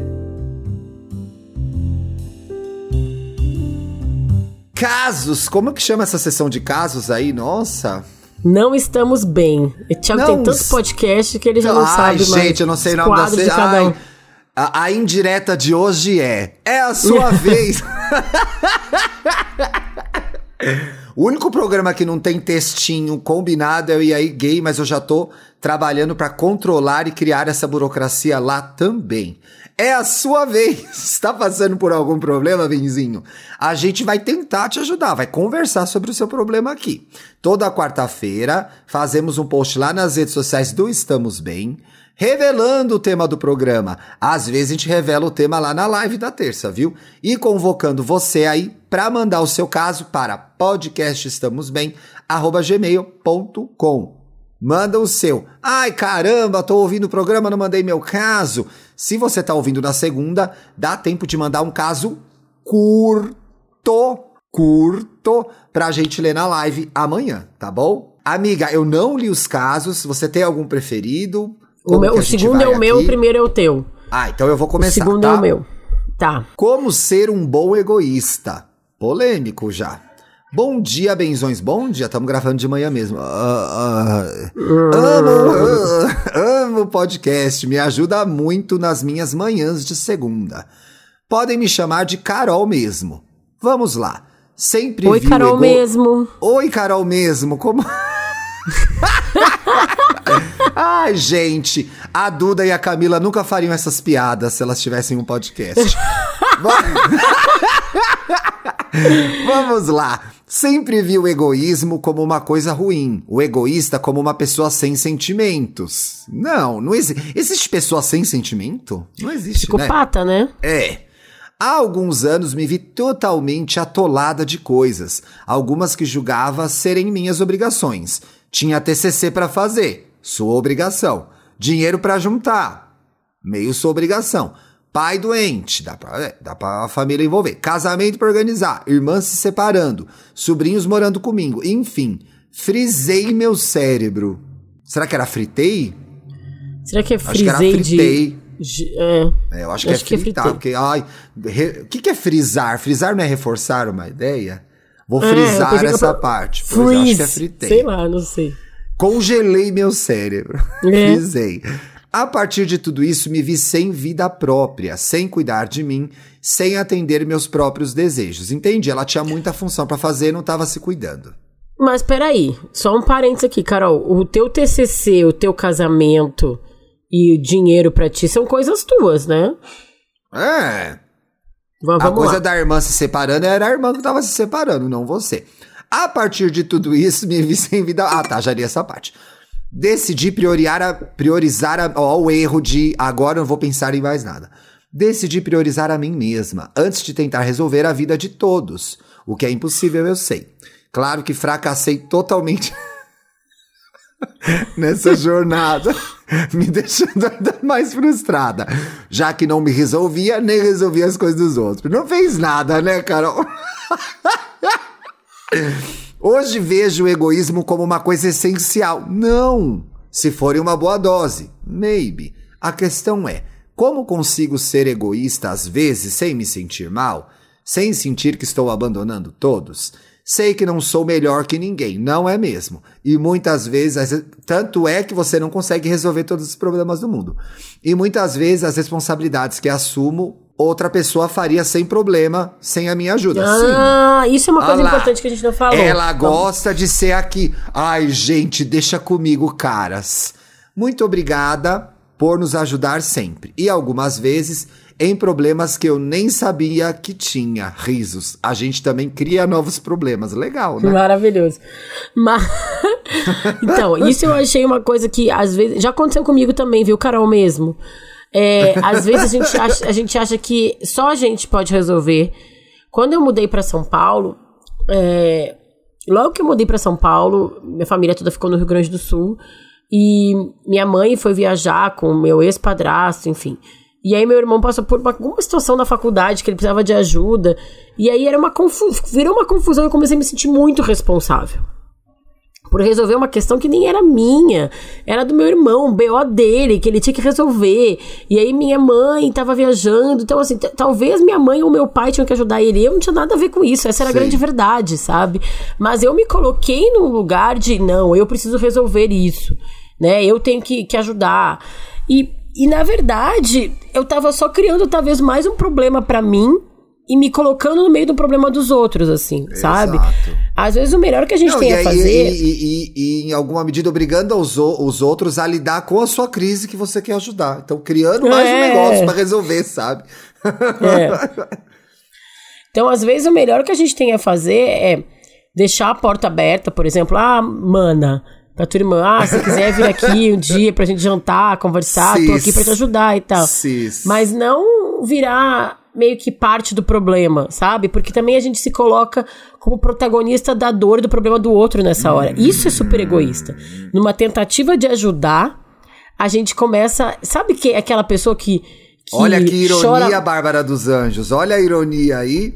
Casos, como que chama essa sessão de casos aí? Nossa. Não estamos bem. O Thiago Não tem tanto podcast que ele já não Ai, sabe mais. gente, eu não sei nome da de cada um. A, a indireta de hoje é: é a sua vez. O único programa que não tem textinho combinado é o E aí Gay, mas eu já tô trabalhando pra controlar e criar essa burocracia lá também. É a sua vez. Está passando por algum problema, Vinzinho? A gente vai tentar te ajudar, vai conversar sobre o seu problema aqui. Toda quarta-feira fazemos um post lá nas redes sociais do Estamos Bem, revelando o tema do programa. Às vezes a gente revela o tema lá na live da terça, viu? E convocando você aí para mandar o seu caso para podcastestamosbem@gmail.com. Manda o seu. Ai, caramba, tô ouvindo o programa, não mandei meu caso. Se você tá ouvindo na segunda, dá tempo de mandar um caso curto, curto, pra gente ler na live amanhã, tá bom? Amiga, eu não li os casos. Você tem algum preferido? O, Como meu- que a o segundo é o meu, aqui? o primeiro é o teu. Ah, então eu vou começar, o segundo tá? é o meu. Tá. Como ser um bom egoísta? Polêmico já. Bom dia, benzões. Bom dia. Estamos gravando de manhã mesmo. Ah, ah. amo, ah, amo o podcast. Me ajuda muito nas minhas manhãs de segunda. Podem me chamar de Carol mesmo. Vamos lá. Sempre Oi, Carol ego- mesmo. Oi, Carol mesmo. Como. Ai, gente, a Duda e a Camila nunca fariam essas piadas se elas tivessem um podcast. Vamos lá. Sempre vi o egoísmo como uma coisa ruim, o egoísta como uma pessoa sem sentimentos. Não, não existe. Existe pessoa sem sentimento? Não existe, né? Psicopata, né? É. Há alguns anos me vi totalmente atolada de coisas, algumas que julgava serem minhas obrigações. Tinha TCC pra fazer, sua obrigação. Dinheiro pra juntar, meio sua obrigação. Pai doente, dá pra, é, dá pra família envolver. Casamento pra organizar, irmãs se separando, sobrinhos morando comigo. Enfim, frisei meu cérebro. Será que era fritei? Será que é Acho que era frisei fritei. de- É. É, eu acho que Acho é que é fritar, porque, ai, re- o que, que é frisar? Frisar não é reforçar uma ideia? Vou É, frisar que essa eu- parte. Pois eu acho Freeze. que é fritei. Sei lá, não sei. Congelei meu cérebro. É. Frisei. A partir de tudo isso, me vi sem vida própria, sem cuidar de mim, sem atender meus próprios desejos. Entendi, ela tinha muita função pra fazer e não tava se cuidando. Mas peraí, só um parênteses aqui, Carol. O teu TCC, o teu casamento e o dinheiro pra ti são coisas tuas, né? É, A coisa lá. da irmã se separando era a irmã que tava se separando, não você. A partir de tudo isso, me vi sem vida. Ah, tá, já li essa parte. Decidi priorizar, a, priorizar a, ó, o erro de agora eu não vou pensar em mais nada. Decidi priorizar a mim mesma antes de tentar resolver a vida de todos. O que é impossível, eu sei. Claro que fracassei totalmente nessa jornada, me deixando ainda mais frustrada, já que não me resolvia nem resolvia as coisas dos outros. Não fez nada, né, Carol? Hoje vejo o egoísmo como uma coisa essencial. Não! Se for uma boa dose, maybe. A questão é: como consigo ser egoísta às vezes sem me sentir mal? Sem sentir que estou abandonando todos? Sei que não sou melhor que ninguém, não é mesmo. E muitas vezes, tanto é que você não consegue resolver todos os problemas do mundo. E muitas vezes as responsabilidades que assumo, outra pessoa faria sem problema, sem a minha ajuda. Sim. Ah, isso é uma coisa Olha lá. importante que a gente não falou. Ela gosta de ser aqui. Ai, gente, deixa comigo, caras. Muito obrigada por nos ajudar sempre. E algumas vezes em problemas que eu nem sabia que tinha. Risos. A gente também cria novos problemas. Legal, né? Maravilhoso. Mas... então, isso eu achei uma coisa que às vezes. Já aconteceu comigo também, viu, Carol mesmo? É, às vezes a gente, acha, a gente acha que só a gente pode resolver. Quando eu mudei pra São Paulo, é, logo que eu mudei pra São Paulo, minha família toda ficou no Rio Grande do Sul. E minha mãe foi viajar com meu ex-padrasto, enfim. E aí meu irmão passou por uma, alguma situação na faculdade que ele precisava de ajuda. E aí era uma confusão, virou uma confusão e eu comecei a me sentir muito responsável. por resolver uma questão que nem era minha. Era do meu irmão, um BO dele, que ele tinha que resolver. E aí minha mãe tava viajando. Então, assim, talvez minha mãe ou meu pai tinham que ajudar ele. Eu não tinha nada a ver com isso. Essa era Sim. a grande verdade, sabe? Mas eu me coloquei num lugar de, não, eu preciso resolver isso. Né? Eu tenho que, que ajudar. E, e, na verdade, eu tava só criando talvez mais um problema para mim e me colocando no meio do problema dos outros, assim, Exato. sabe? Às vezes o melhor que a gente Não, tem a fazer. E, e, e, em alguma medida, obrigando os, os outros a lidar com a sua crise que você quer ajudar. Então, criando mais é. um negócio para resolver, sabe? É. Então, às vezes, o melhor que a gente tem a fazer é deixar a porta aberta, por exemplo, ah, mana, pra tua irmã, ah, se quiser vir aqui um dia pra gente jantar, conversar, Cis. tô aqui pra te ajudar e tal. Cis. Mas não virar meio que parte do problema, sabe? Porque também a gente se coloca como protagonista da dor e do problema do outro nessa hora. Isso é super egoísta. Numa tentativa de ajudar, a gente começa. Sabe que é aquela pessoa que. que Olha que ironia, chora... Bárbara dos Anjos. Olha a ironia aí.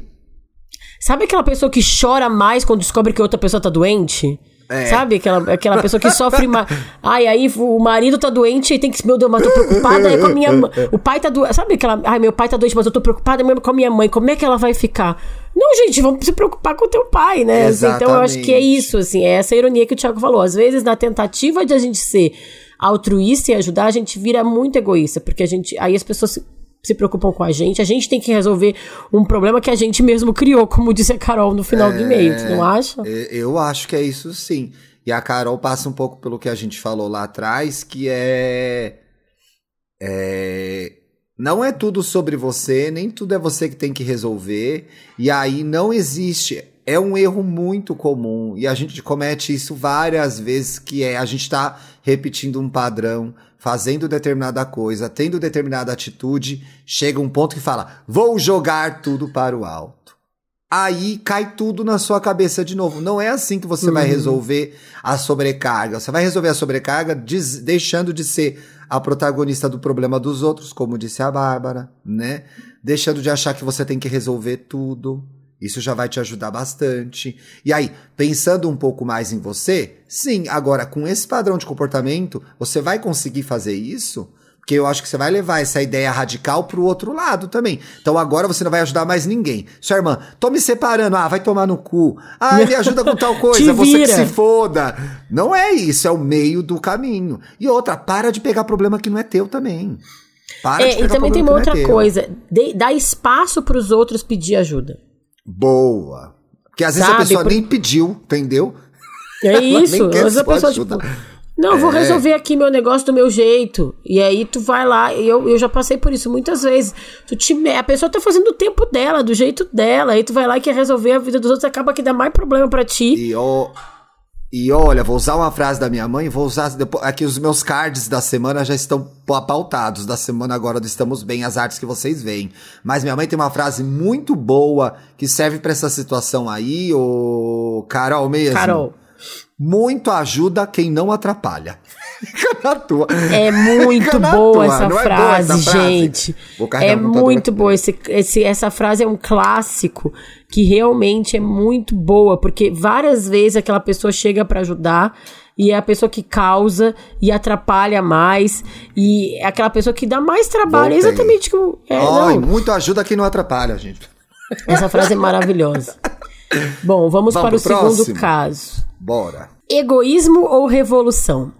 Sabe aquela pessoa que chora mais quando descobre que outra pessoa tá doente? É. Sabe? Aquela, aquela pessoa que sofre. Ma... Ai, aí o marido tá doente e tem que. Meu Deus, mas tô preocupada com a minha mãe. O pai tá doente. Sabe aquela. Ai, meu pai tá doente, mas eu tô preocupada mesmo com a minha mãe. Como é que ela vai ficar? Não, gente, vamos se preocupar com o teu pai, né? Assim, então eu acho que é isso, assim. É essa ironia que o Thiago falou. Às vezes, na tentativa de a gente ser altruísta e ajudar, a gente vira muito egoísta. Porque a gente. Aí as pessoas se preocupam com a gente. A gente tem que resolver um problema que a gente mesmo criou, como disse a Carol no final é, do e-mail, tu não acha? Eu acho que é isso sim. E a Carol passa um pouco pelo que a gente falou lá atrás, que é. é não é tudo sobre você, nem tudo é você que tem que resolver. E aí não existe. É um erro muito comum. E a gente comete isso várias vezes, que é a gente está repetindo um padrão, fazendo determinada coisa, tendo determinada atitude, chega um ponto que fala: vou jogar tudo para o alto aí cai tudo na sua cabeça de novo. Não é assim que você uhum. vai resolver a sobrecarga. Você vai resolver a sobrecarga deixando de ser a protagonista do problema dos outros, como disse a Bárbara, né? Deixando de achar que você tem que resolver tudo. Isso já vai te ajudar bastante. E aí, pensando um pouco mais em você, sim, agora com esse padrão de comportamento, você vai conseguir fazer isso? Porque eu acho que você vai levar essa ideia radical pro outro lado também. Então agora você não vai ajudar mais ninguém. Sua irmã, tô me separando. Ah, vai tomar no cu. Ah, me ajuda com tal coisa. você que se foda. Não é isso, é o meio do caminho. E outra, para de pegar problema que não é teu também. Para é, de pegar e também tem uma outra é coisa. De, dá espaço pros outros pedir ajuda. Boa. Porque às vezes Sabe, a pessoa por... nem pediu, entendeu? É isso. Às vezes a pessoa, tipo, não, eu vou é. resolver aqui meu negócio do meu jeito. E aí tu vai lá, e eu, eu já passei por isso muitas vezes. Tu te, a pessoa tá fazendo o tempo dela, do jeito dela. Aí tu vai lá e quer resolver a vida dos outros, acaba que dá mais problema para ti. E, oh, e olha, vou usar uma frase da minha mãe, vou usar. Depois, aqui os meus cards da semana já estão pautados. Da semana agora do Estamos Bem, as artes que vocês veem. Mas minha mãe tem uma frase muito boa que serve para essa situação aí, ô Carol mesmo. Carol. Muito ajuda quem não atrapalha. Fica na tua. É muito boa essa, é frase, boa essa, frase, gente. É muito boa. Esse, esse, essa frase é um clássico que realmente é muito boa, porque várias vezes aquela pessoa chega para ajudar e é a pessoa que causa e atrapalha mais e é aquela pessoa que dá mais trabalho. É exatamente como. É, oh, muito ajuda quem não atrapalha, gente. Essa frase é maravilhosa. Bom, vamos, vamos para o próximo. segundo caso. Bora. Egoísmo ou revolução?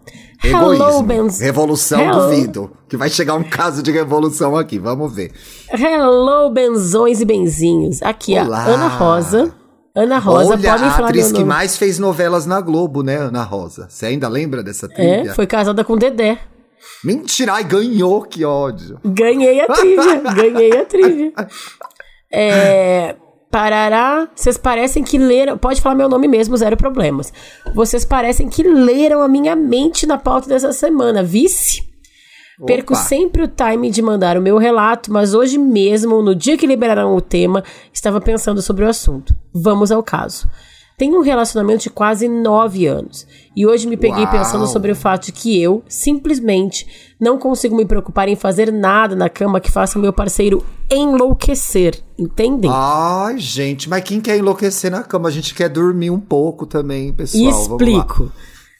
Egoísmo. Hello, Benz... Revolução, Hello. duvido. Que vai chegar um caso de revolução aqui, vamos ver. Hello, benzões e benzinhos. Aqui, Olá. a Ana Rosa. Ana Rosa, Olha, podem falar a atriz que mais fez novelas na Globo, né, Ana Rosa? Você ainda lembra dessa trilha? É, foi casada com Dedé. Mentira, ai, ganhou, que ódio. Ganhei a trilha, ganhei a trilha. É... Parará, vocês parecem que leram. Pode falar meu nome mesmo, zero problemas. Vocês parecem que leram a minha mente na pauta dessa semana, vice? Opa. Perco sempre o time de mandar o meu relato, mas hoje mesmo, no dia que liberaram o tema, estava pensando sobre o assunto. Vamos ao caso. Tenho um relacionamento de quase nove anos. E hoje me peguei Uau. pensando sobre o fato de que eu, simplesmente, não consigo me preocupar em fazer nada na cama que faça meu parceiro enlouquecer. Entendem? Ai, gente, mas quem quer enlouquecer na cama? A gente quer dormir um pouco também, pessoal. Explico.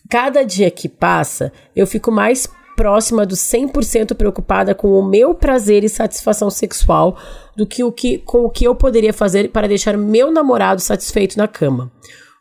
Cada dia que passa, eu fico mais próxima do 100% preocupada com o meu prazer e satisfação sexual do que, o que com o que eu poderia fazer para deixar meu namorado satisfeito na cama.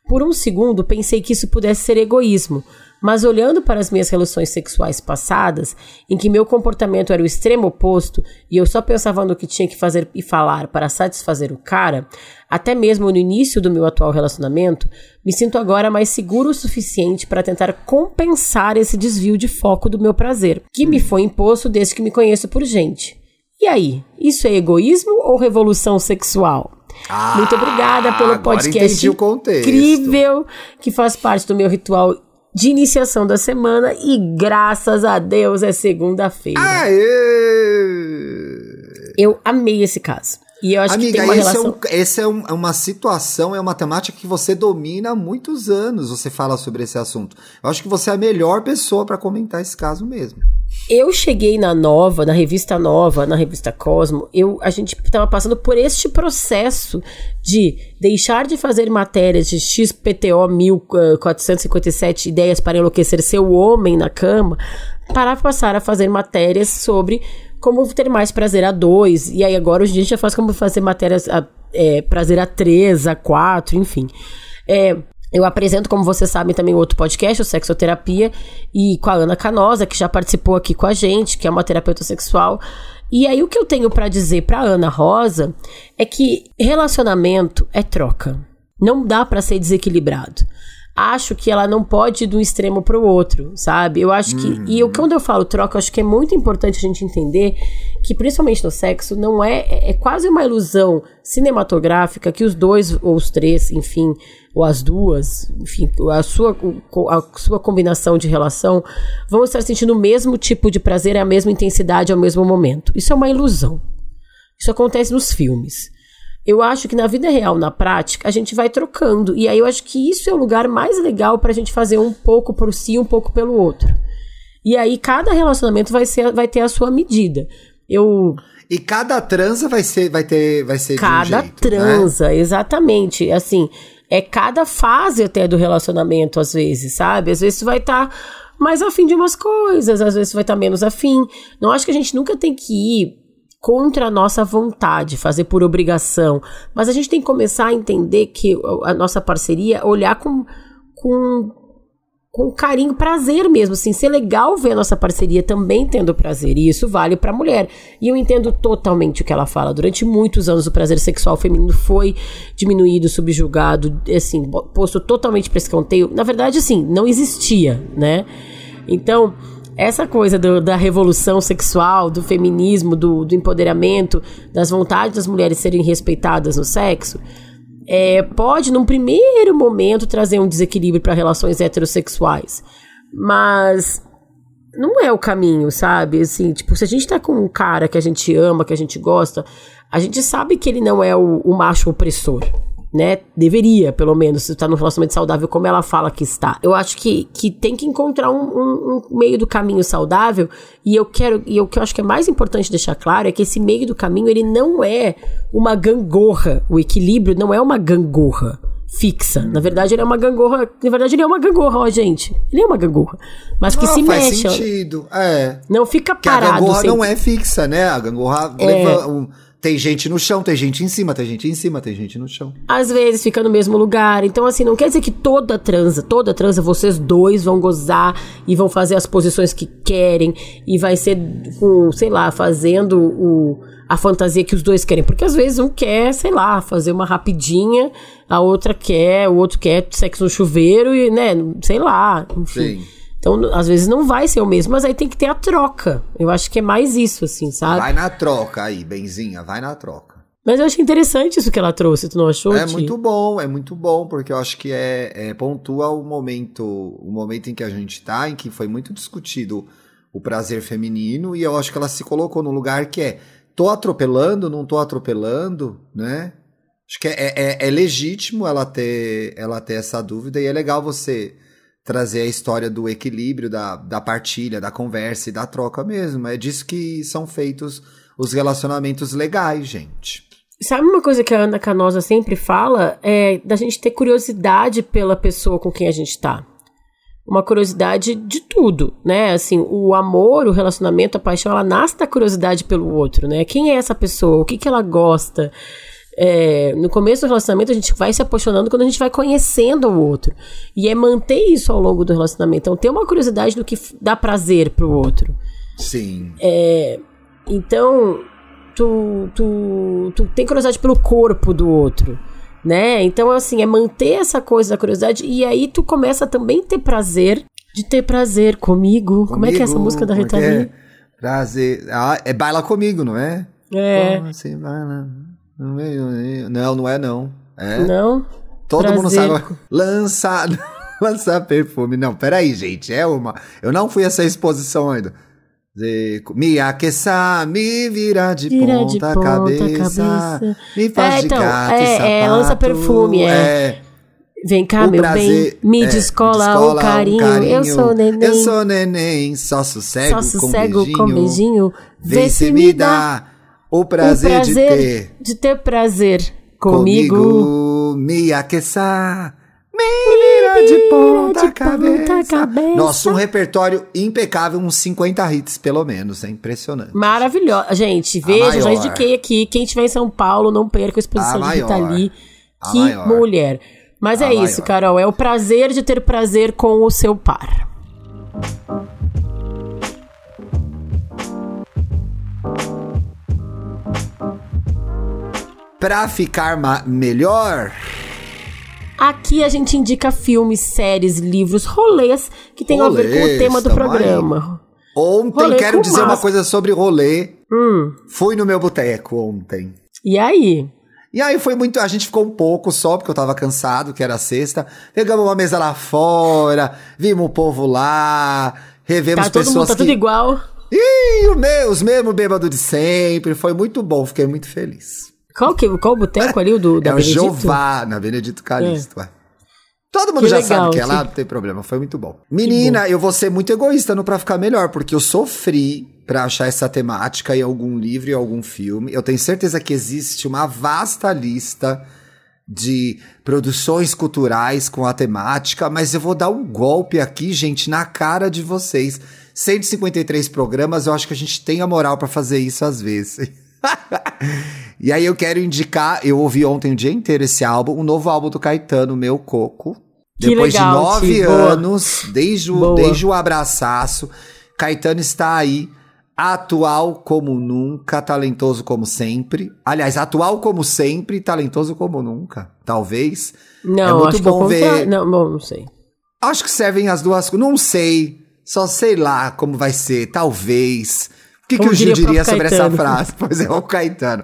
Por um segundo, pensei que isso pudesse ser egoísmo, mas olhando para as minhas relações sexuais passadas, em que meu comportamento era o extremo oposto e eu só pensava no que tinha que fazer e falar para satisfazer o cara, até mesmo no início do meu atual relacionamento, me sinto agora mais seguro o suficiente para tentar compensar esse desvio de foco do meu prazer, que me foi imposto desde que me conheço por gente. E aí, isso é egoísmo ou revolução sexual? Ah, Muito obrigada pelo podcast incrível que faz parte do meu ritual de iniciação da semana e graças a Deus é segunda-feira. Aê! Eu amei esse caso. E eu acho que Amiga, tem uma esse relação. é, um, esse é, um- é uma situação, é uma temática que você domina há muitos anos. Você fala sobre esse assunto. Eu acho que você é a melhor pessoa para comentar esse caso mesmo. Eu cheguei na Nova, na revista Nova, na revista Cosmo, eu, a gente estava passando por este processo de deixar de fazer matérias de XPTO 1457 ideias para enlouquecer seu homem na cama, para passar a fazer matérias sobre como ter mais prazer a dois. E aí agora hoje a gente já faz como fazer matérias a, é, prazer a três, a quatro, enfim. É, eu apresento, como vocês sabem, também outro podcast, o Sexoterapia, e com a Ana Canosa, que já participou aqui com a gente, que é uma terapeuta sexual. E aí o que eu tenho pra dizer pra Ana Rosa é que relacionamento é troca. Não dá pra ser desequilibrado. Acho que ela não pode ir de um extremo pro outro, sabe? Eu acho que. E eu, quando eu falo troca, eu acho que é muito importante a gente entender que, principalmente no sexo, não é. É quase uma ilusão cinematográfica que os dois, ou os três, enfim, ou as duas, enfim, a sua, a sua combinação de relação vão estar sentindo o mesmo tipo de prazer, a mesma intensidade ao mesmo momento. Isso é uma ilusão. Isso acontece nos filmes. Eu acho que na vida real, na prática, a gente vai trocando. E aí eu acho que isso é o lugar mais legal pra gente fazer um pouco por si e um pouco pelo outro. E aí cada relacionamento vai, ser, vai ter a sua medida. Eu E cada transa vai ser, vai ter, vai ser de um cada jeito, né? transa, exatamente. Assim, é cada fase até do relacionamento, às vezes, sabe? Às vezes tu vai estar mais afim de umas coisas, às vezes tu vai estar menos afim. Não acho que a gente nunca tem que ir contra a nossa vontade, fazer por obrigação. Mas a gente tem que começar a entender que a nossa parceria, olhar com, com, com carinho, prazer mesmo, assim, ser legal ver a nossa parceria também tendo prazer. E isso vale pra mulher. E eu entendo totalmente o que ela fala. Durante muitos anos o prazer sexual feminino foi diminuído, subjugado, assim, posto totalmente pra escanteio. Na verdade, assim, não existia, né? Então, essa coisa do, da revolução sexual, do feminismo, do, do, empoderamento, das vontades das mulheres serem respeitadas no sexo, é, pode, num primeiro momento, trazer um desequilíbrio para relações heterossexuais. Mas não é o caminho, sabe? Assim, tipo, se a gente tá com um cara que a gente ama, que a gente gosta, a gente sabe que ele não é o, o macho opressor né? Deveria, pelo menos, se tá num relacionamento saudável, como ela fala que está. Eu acho que, que tem que encontrar um, um, um, meio do caminho saudável. E eu quero. E o que eu acho que é mais importante deixar claro é que esse meio do caminho ele não é uma gangorra. O equilíbrio não é uma gangorra fixa. Na verdade, ele é uma gangorra. Na verdade, ele é uma gangorra, ó, gente. Ele é uma gangorra. Mas que não, se faz mexe. sentido. É. Não fica Porque parado. a gangorra sempre. não é fixa, né? A gangorra É. leva um. Tem gente no chão, tem gente em cima, tem gente em cima, tem gente no chão. Às vezes fica no mesmo lugar. Então, assim, não quer dizer que toda transa, toda transa, vocês dois vão gozar e vão fazer as posições que querem e vai ser com, sei lá, fazendo o, a fantasia que os dois querem. Porque às vezes um quer, sei lá, fazer uma rapidinha, a outra quer, o outro quer sexo no chuveiro e, né, sei lá, enfim. Sim. Então, às vezes não vai ser o mesmo, mas aí tem que ter a troca. Eu acho que é mais isso, assim, sabe? Vai na troca aí, Benzinha, vai na troca. Mas eu achei interessante isso que ela trouxe, tu não achou? É Ti? muito bom, é muito bom, porque eu acho que é, é pontua o momento, o momento em que a gente tá, em que foi muito discutido o prazer feminino, e eu acho que ela se colocou num lugar que é tô atropelando, não tô atropelando, né? Acho que é, é, é legítimo ela ter, ela ter essa dúvida e é legal você trazer a história do equilíbrio, da, da partilha, da conversa e da troca mesmo. É disso que são feitos os relacionamentos legais, gente. Sabe uma coisa que a Ana Canosa sempre fala? É da gente ter curiosidade pela pessoa com quem a gente tá. Uma curiosidade de tudo, né? Assim, o amor, o relacionamento, a paixão, ela nasce da curiosidade pelo outro, né? Quem é essa pessoa? O que, que ela gosta? É, no começo do relacionamento, a gente vai se apaixonando quando a gente vai conhecendo o outro. E é manter isso ao longo do relacionamento. Então, ter uma curiosidade do que dá prazer pro outro. Sim. É, então, tu, tu, tu tem curiosidade pelo corpo do outro. Né? Então, assim, é manter essa coisa da curiosidade. E aí tu começa a também ter prazer de ter prazer comigo. comigo Como é que é essa música da Rita é Lee? Prazer. Ah, é Baila Comigo, não é? É. Você baila. Não, não é não. É? Não? Todo Prazer. mundo sabe. Lança, lança perfume. Não, peraí, gente. É uma. Eu não fui essa exposição ainda. Me aqueçar, me virar de, Vira ponta, de ponta cabeça, cabeça, me faz é, então, de gato é, sapato, é, lança perfume, é. é. Vem cá, o meu prazer, bem, me, é, descola, descola o, carinho, carinho, eu sou neném. Eu sou neném, só sossego, só sossego com beijinho, com beijinho vê se me dá. O prazer, o prazer de ter. De ter prazer comigo. comigo me aqueçar. Me de ponta, de cabeça. ponta cabeça. Nossa, um repertório impecável, uns 50 hits pelo menos, é impressionante. Maravilhosa. Gente, veja, já indiquei aqui. Quem estiver em São Paulo, não perca a exposição a de Rita Lee. Que maior. mulher. Mas a é maior. isso, Carol. É o prazer de ter prazer com o seu par. Pra ficar melhor. Aqui a gente indica filmes, séries, livros, rolês que tem a ver com o tema do programa. Aí. Ontem, rolê quero dizer massa. uma coisa sobre rolê. Hum. Fui no meu boteco ontem. E aí? E aí foi muito. A gente ficou um pouco só, porque eu tava cansado, que era sexta. Pegamos uma mesa lá fora, vimos o povo lá, revemos tá, todo pessoas. Mundo, tá que... tudo igual. Ih, os mesmos bêbados de sempre. Foi muito bom, fiquei muito feliz. Qual, que, qual o boteco ali? O do, da é Benedito? o Jová, na Benedito Calixto. É. Todo mundo que já legal, sabe que é lá, não tem problema. Foi muito bom. Menina, bom. eu vou ser muito egoísta no Pra Ficar Melhor, porque eu sofri para achar essa temática em algum livro, em algum filme. Eu tenho certeza que existe uma vasta lista de produções culturais com a temática, mas eu vou dar um golpe aqui, gente, na cara de vocês. 153 programas, eu acho que a gente tem a moral para fazer isso às vezes. e aí eu quero indicar, eu ouvi ontem o dia inteiro esse álbum, o um novo álbum do Caetano, Meu Coco. Que Depois legal, de nove anos, desde o, desde o abraçaço, Caetano está aí, atual como nunca, talentoso como sempre. Aliás, atual como sempre, talentoso como nunca, talvez. Não, é muito bom ver. Não, bom, não sei. Acho que servem as duas coisas. Não sei. Só sei lá como vai ser, talvez. O que, que o Gil diria sobre essa frase? Pois é, o Caetano.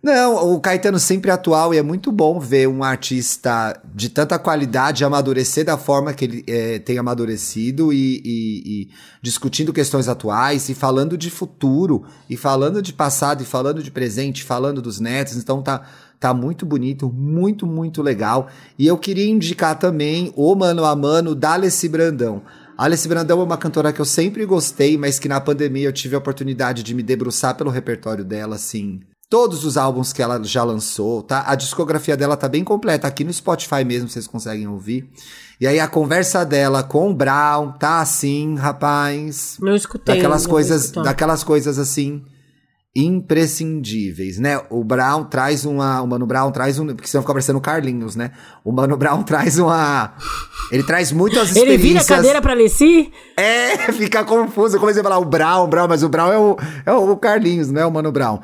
Não, o Caetano sempre atual e é muito bom ver um artista de tanta qualidade amadurecer da forma que ele é, tem amadurecido e, e, e, discutindo questões atuais e falando de futuro e falando de passado e falando de presente, falando dos netos. Então tá, tá muito bonito, muito, muito legal. E eu queria indicar também o Mano a Mano da Alessi Brandão. Alice Brandão é uma cantora que eu sempre gostei, mas que na pandemia eu tive a oportunidade de me debruçar pelo repertório dela, assim. Todos os álbuns que ela já lançou, tá? A discografia dela tá bem completa. Aqui no Spotify mesmo vocês conseguem ouvir. E aí a conversa dela com o Brown tá assim, rapaz. Não escutei. Daquelas coisas, daquelas coisas assim imprescindíveis, né? O Brown traz uma, o Mano Brown traz um, porque senão fica parecendo o Carlinhos, né? O Mano Brown traz uma, ele traz muitas experiências. Ele vira a cadeira pra Alessi? É, fica confuso. Eu comecei a falar o Brown, o Brown, mas o Brown é o, é o Carlinhos, não é o Mano Brown.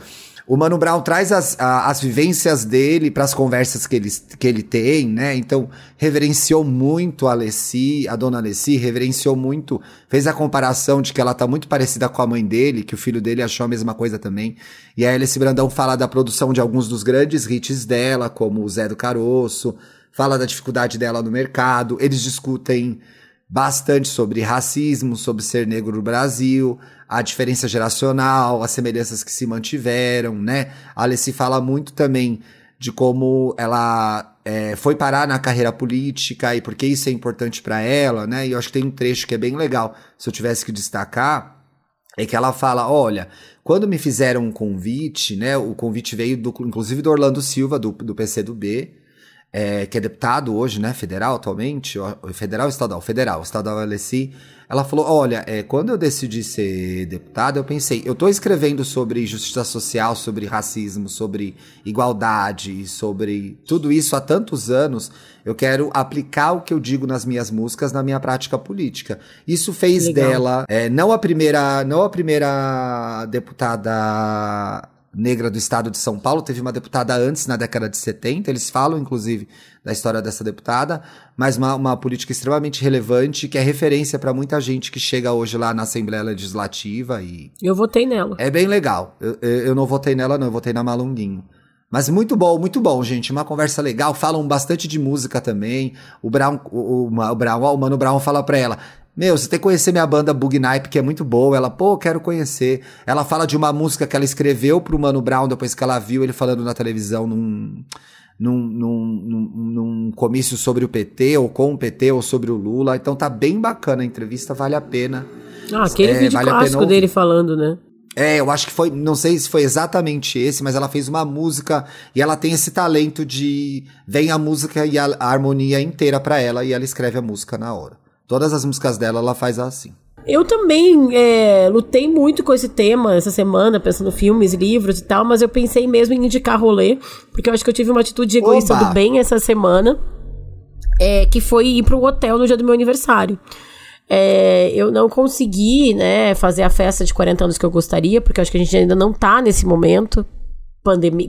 O Mano Brown traz as, a, as vivências dele para as conversas que ele, que ele tem, né? Então, reverenciou muito a Alessi, a dona Alessi, reverenciou muito, fez a comparação de que ela tá muito parecida com a mãe dele, que o filho dele achou a mesma coisa também. E aí, Alessi Brandão fala da produção de alguns dos grandes hits dela, como o Zé do Caroço, fala da dificuldade dela no mercado, eles discutem bastante sobre racismo, sobre ser negro no Brasil, a diferença geracional, as semelhanças que se mantiveram, né? A Alessi fala muito também de como ela é, foi parar na carreira política e por que isso é importante para ela, né? E eu acho que tem um trecho que é bem legal, se eu tivesse que destacar, é que ela fala, olha, quando me fizeram um convite, né? O convite veio do, inclusive do Orlando Silva, do, do PCdoB, é, que é deputado hoje, né? Federal atualmente, federal ou estadual? Federal, estadual Alessi. Ela falou: olha, é, quando eu decidi ser deputada, eu pensei, eu estou escrevendo sobre justiça social, sobre racismo, sobre igualdade, sobre tudo isso há tantos anos. Eu quero aplicar o que eu digo nas minhas músicas na minha prática política. Isso fez Legal. dela é, não a primeira, não a primeira deputada negra do estado de São Paulo, teve uma deputada antes, na década de 70, eles falam, inclusive, da história dessa deputada, mas uma, uma política extremamente relevante, que é referência para muita gente que chega hoje lá na Assembleia Legislativa e... Eu votei nela. É bem legal. Eu, eu não votei nela, não, eu votei na Malunguinho. Mas muito bom, muito bom, gente. Uma conversa legal. Falam bastante de música também. O Brown, o, o, o Brown, o Mano Brown fala pra ela: meu, você tem que conhecer minha banda Bugnipe, que é muito boa. Ela, pô, quero conhecer. Ela fala de uma música que ela escreveu pro Mano Brown depois que ela viu ele falando na televisão num, num, num, num, num comício sobre o PT, ou com o PT, ou sobre o Lula. Então tá bem bacana a entrevista, vale a pena. Ah, aquele é, vídeo vale clássico dele falando, né? É, eu acho que foi, não sei se foi exatamente esse, mas ela fez uma música e ela tem esse talento de vem a música e a, a harmonia inteira para ela e ela escreve a música na hora. Todas as músicas dela, ela faz assim. Eu também é, lutei muito com esse tema essa semana, pensando em filmes, livros e tal, mas eu pensei mesmo em indicar rolê, porque eu acho que eu tive uma atitude egoísta Oba. do bem essa semana, é, que foi ir para um hotel no dia do meu aniversário. É, eu não consegui, né, fazer a festa de 40 anos que eu gostaria, porque eu acho que a gente ainda não tá nesse momento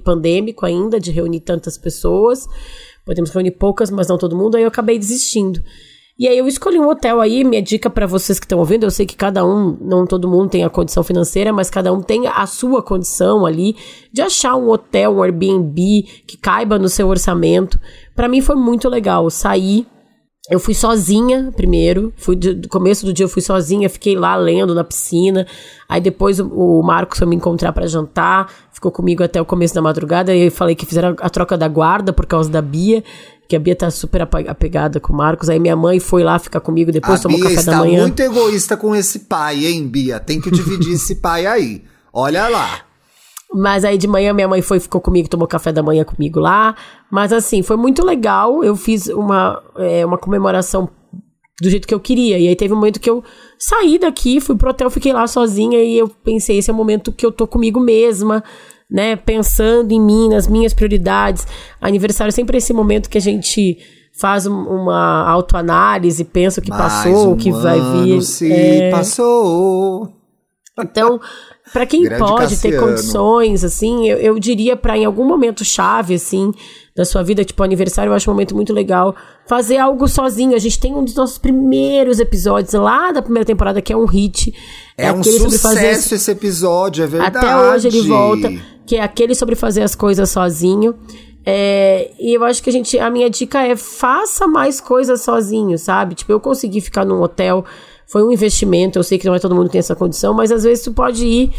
pandêmico ainda, de reunir tantas pessoas. Podemos reunir poucas, mas não todo mundo, aí eu acabei desistindo. E aí eu escolhi um hotel aí, minha dica para vocês que estão ouvindo, eu sei que cada um, não todo mundo tem a condição financeira, mas cada um tem a sua condição ali de achar um hotel, um Airbnb que caiba no seu orçamento. Para mim foi muito legal sair eu fui sozinha primeiro, fui do começo do dia eu fui sozinha, fiquei lá lendo na piscina. Aí depois o, Marcos foi me encontrar para jantar, ficou comigo até o começo da madrugada. E eu falei que fizeram a troca da guarda por causa da Bia que a Bia tá super apegada com o Marcos. Aí minha mãe foi lá ficar comigo, depois a tomou Bia café da manhã. muito egoísta com esse pai, hein, Bia? Tem que dividir esse pai aí. Olha lá. Mas aí de manhã minha mãe foi, ficou comigo, tomou café da manhã comigo lá. Mas assim, foi muito legal. Eu fiz uma, é, uma comemoração do jeito que eu queria. E aí teve um momento que eu saí daqui, fui pro hotel, fiquei lá sozinha e eu pensei, esse é o momento que eu tô comigo mesma né? Pensando em mim, nas minhas prioridades. Aniversário é sempre esse momento que a gente faz uma autoanálise, pensa o que Mais passou, um o que vai vir. Se é... passou. Então, para quem Grande pode Cassiano. ter condições, assim, eu, eu diria para em algum momento chave, assim, da sua vida, tipo aniversário, eu acho um momento muito legal. Fazer algo sozinho. A gente tem um dos nossos primeiros episódios lá da primeira temporada, que é um hit. É, é um sucesso fazer... esse episódio, é verdade. Até hoje ele volta, que é aquele sobre fazer as coisas sozinho. É, e eu acho que a gente, a minha dica é faça mais coisas sozinho, sabe? Tipo, eu consegui ficar num hotel foi um investimento. Eu sei que não é todo mundo que tem essa condição, mas às vezes tu pode ir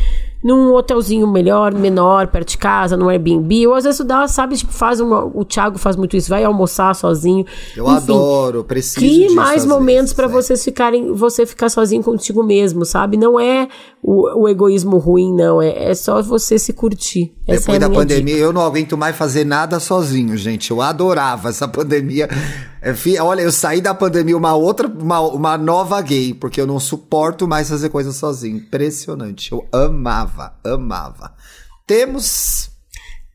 num hotelzinho melhor, menor, perto de casa, num Airbnb, ou às vezes dá, sabe, tipo, faz um, o Thiago faz muito isso, vai almoçar sozinho. Eu Enfim, adoro, preciso Crie mais momentos para vocês ficarem, você ficar sozinho contigo mesmo, sabe? Não é o, o egoísmo ruim, não, é, é só você se curtir. Essa Depois é da pandemia, dica. eu não aguento mais fazer nada sozinho, gente. Eu adorava essa pandemia. É, olha, eu saí da pandemia uma outra, uma, uma nova gay, porque eu não suporto mais fazer coisas sozinho. Impressionante. Eu amava, amava. Temos.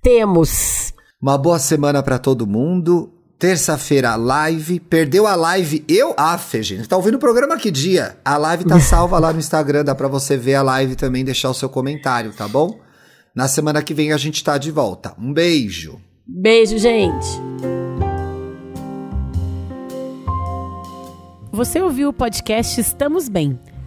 Temos. Uma boa semana para todo mundo. Terça-feira, live. Perdeu a live? Eu? Ah, gente. Tá ouvindo o programa que dia? A live tá salva lá no Instagram. Dá pra você ver a live também, deixar o seu comentário, tá bom? Na semana que vem a gente tá de volta. Um beijo. Beijo, gente. Você ouviu o podcast Estamos Bem.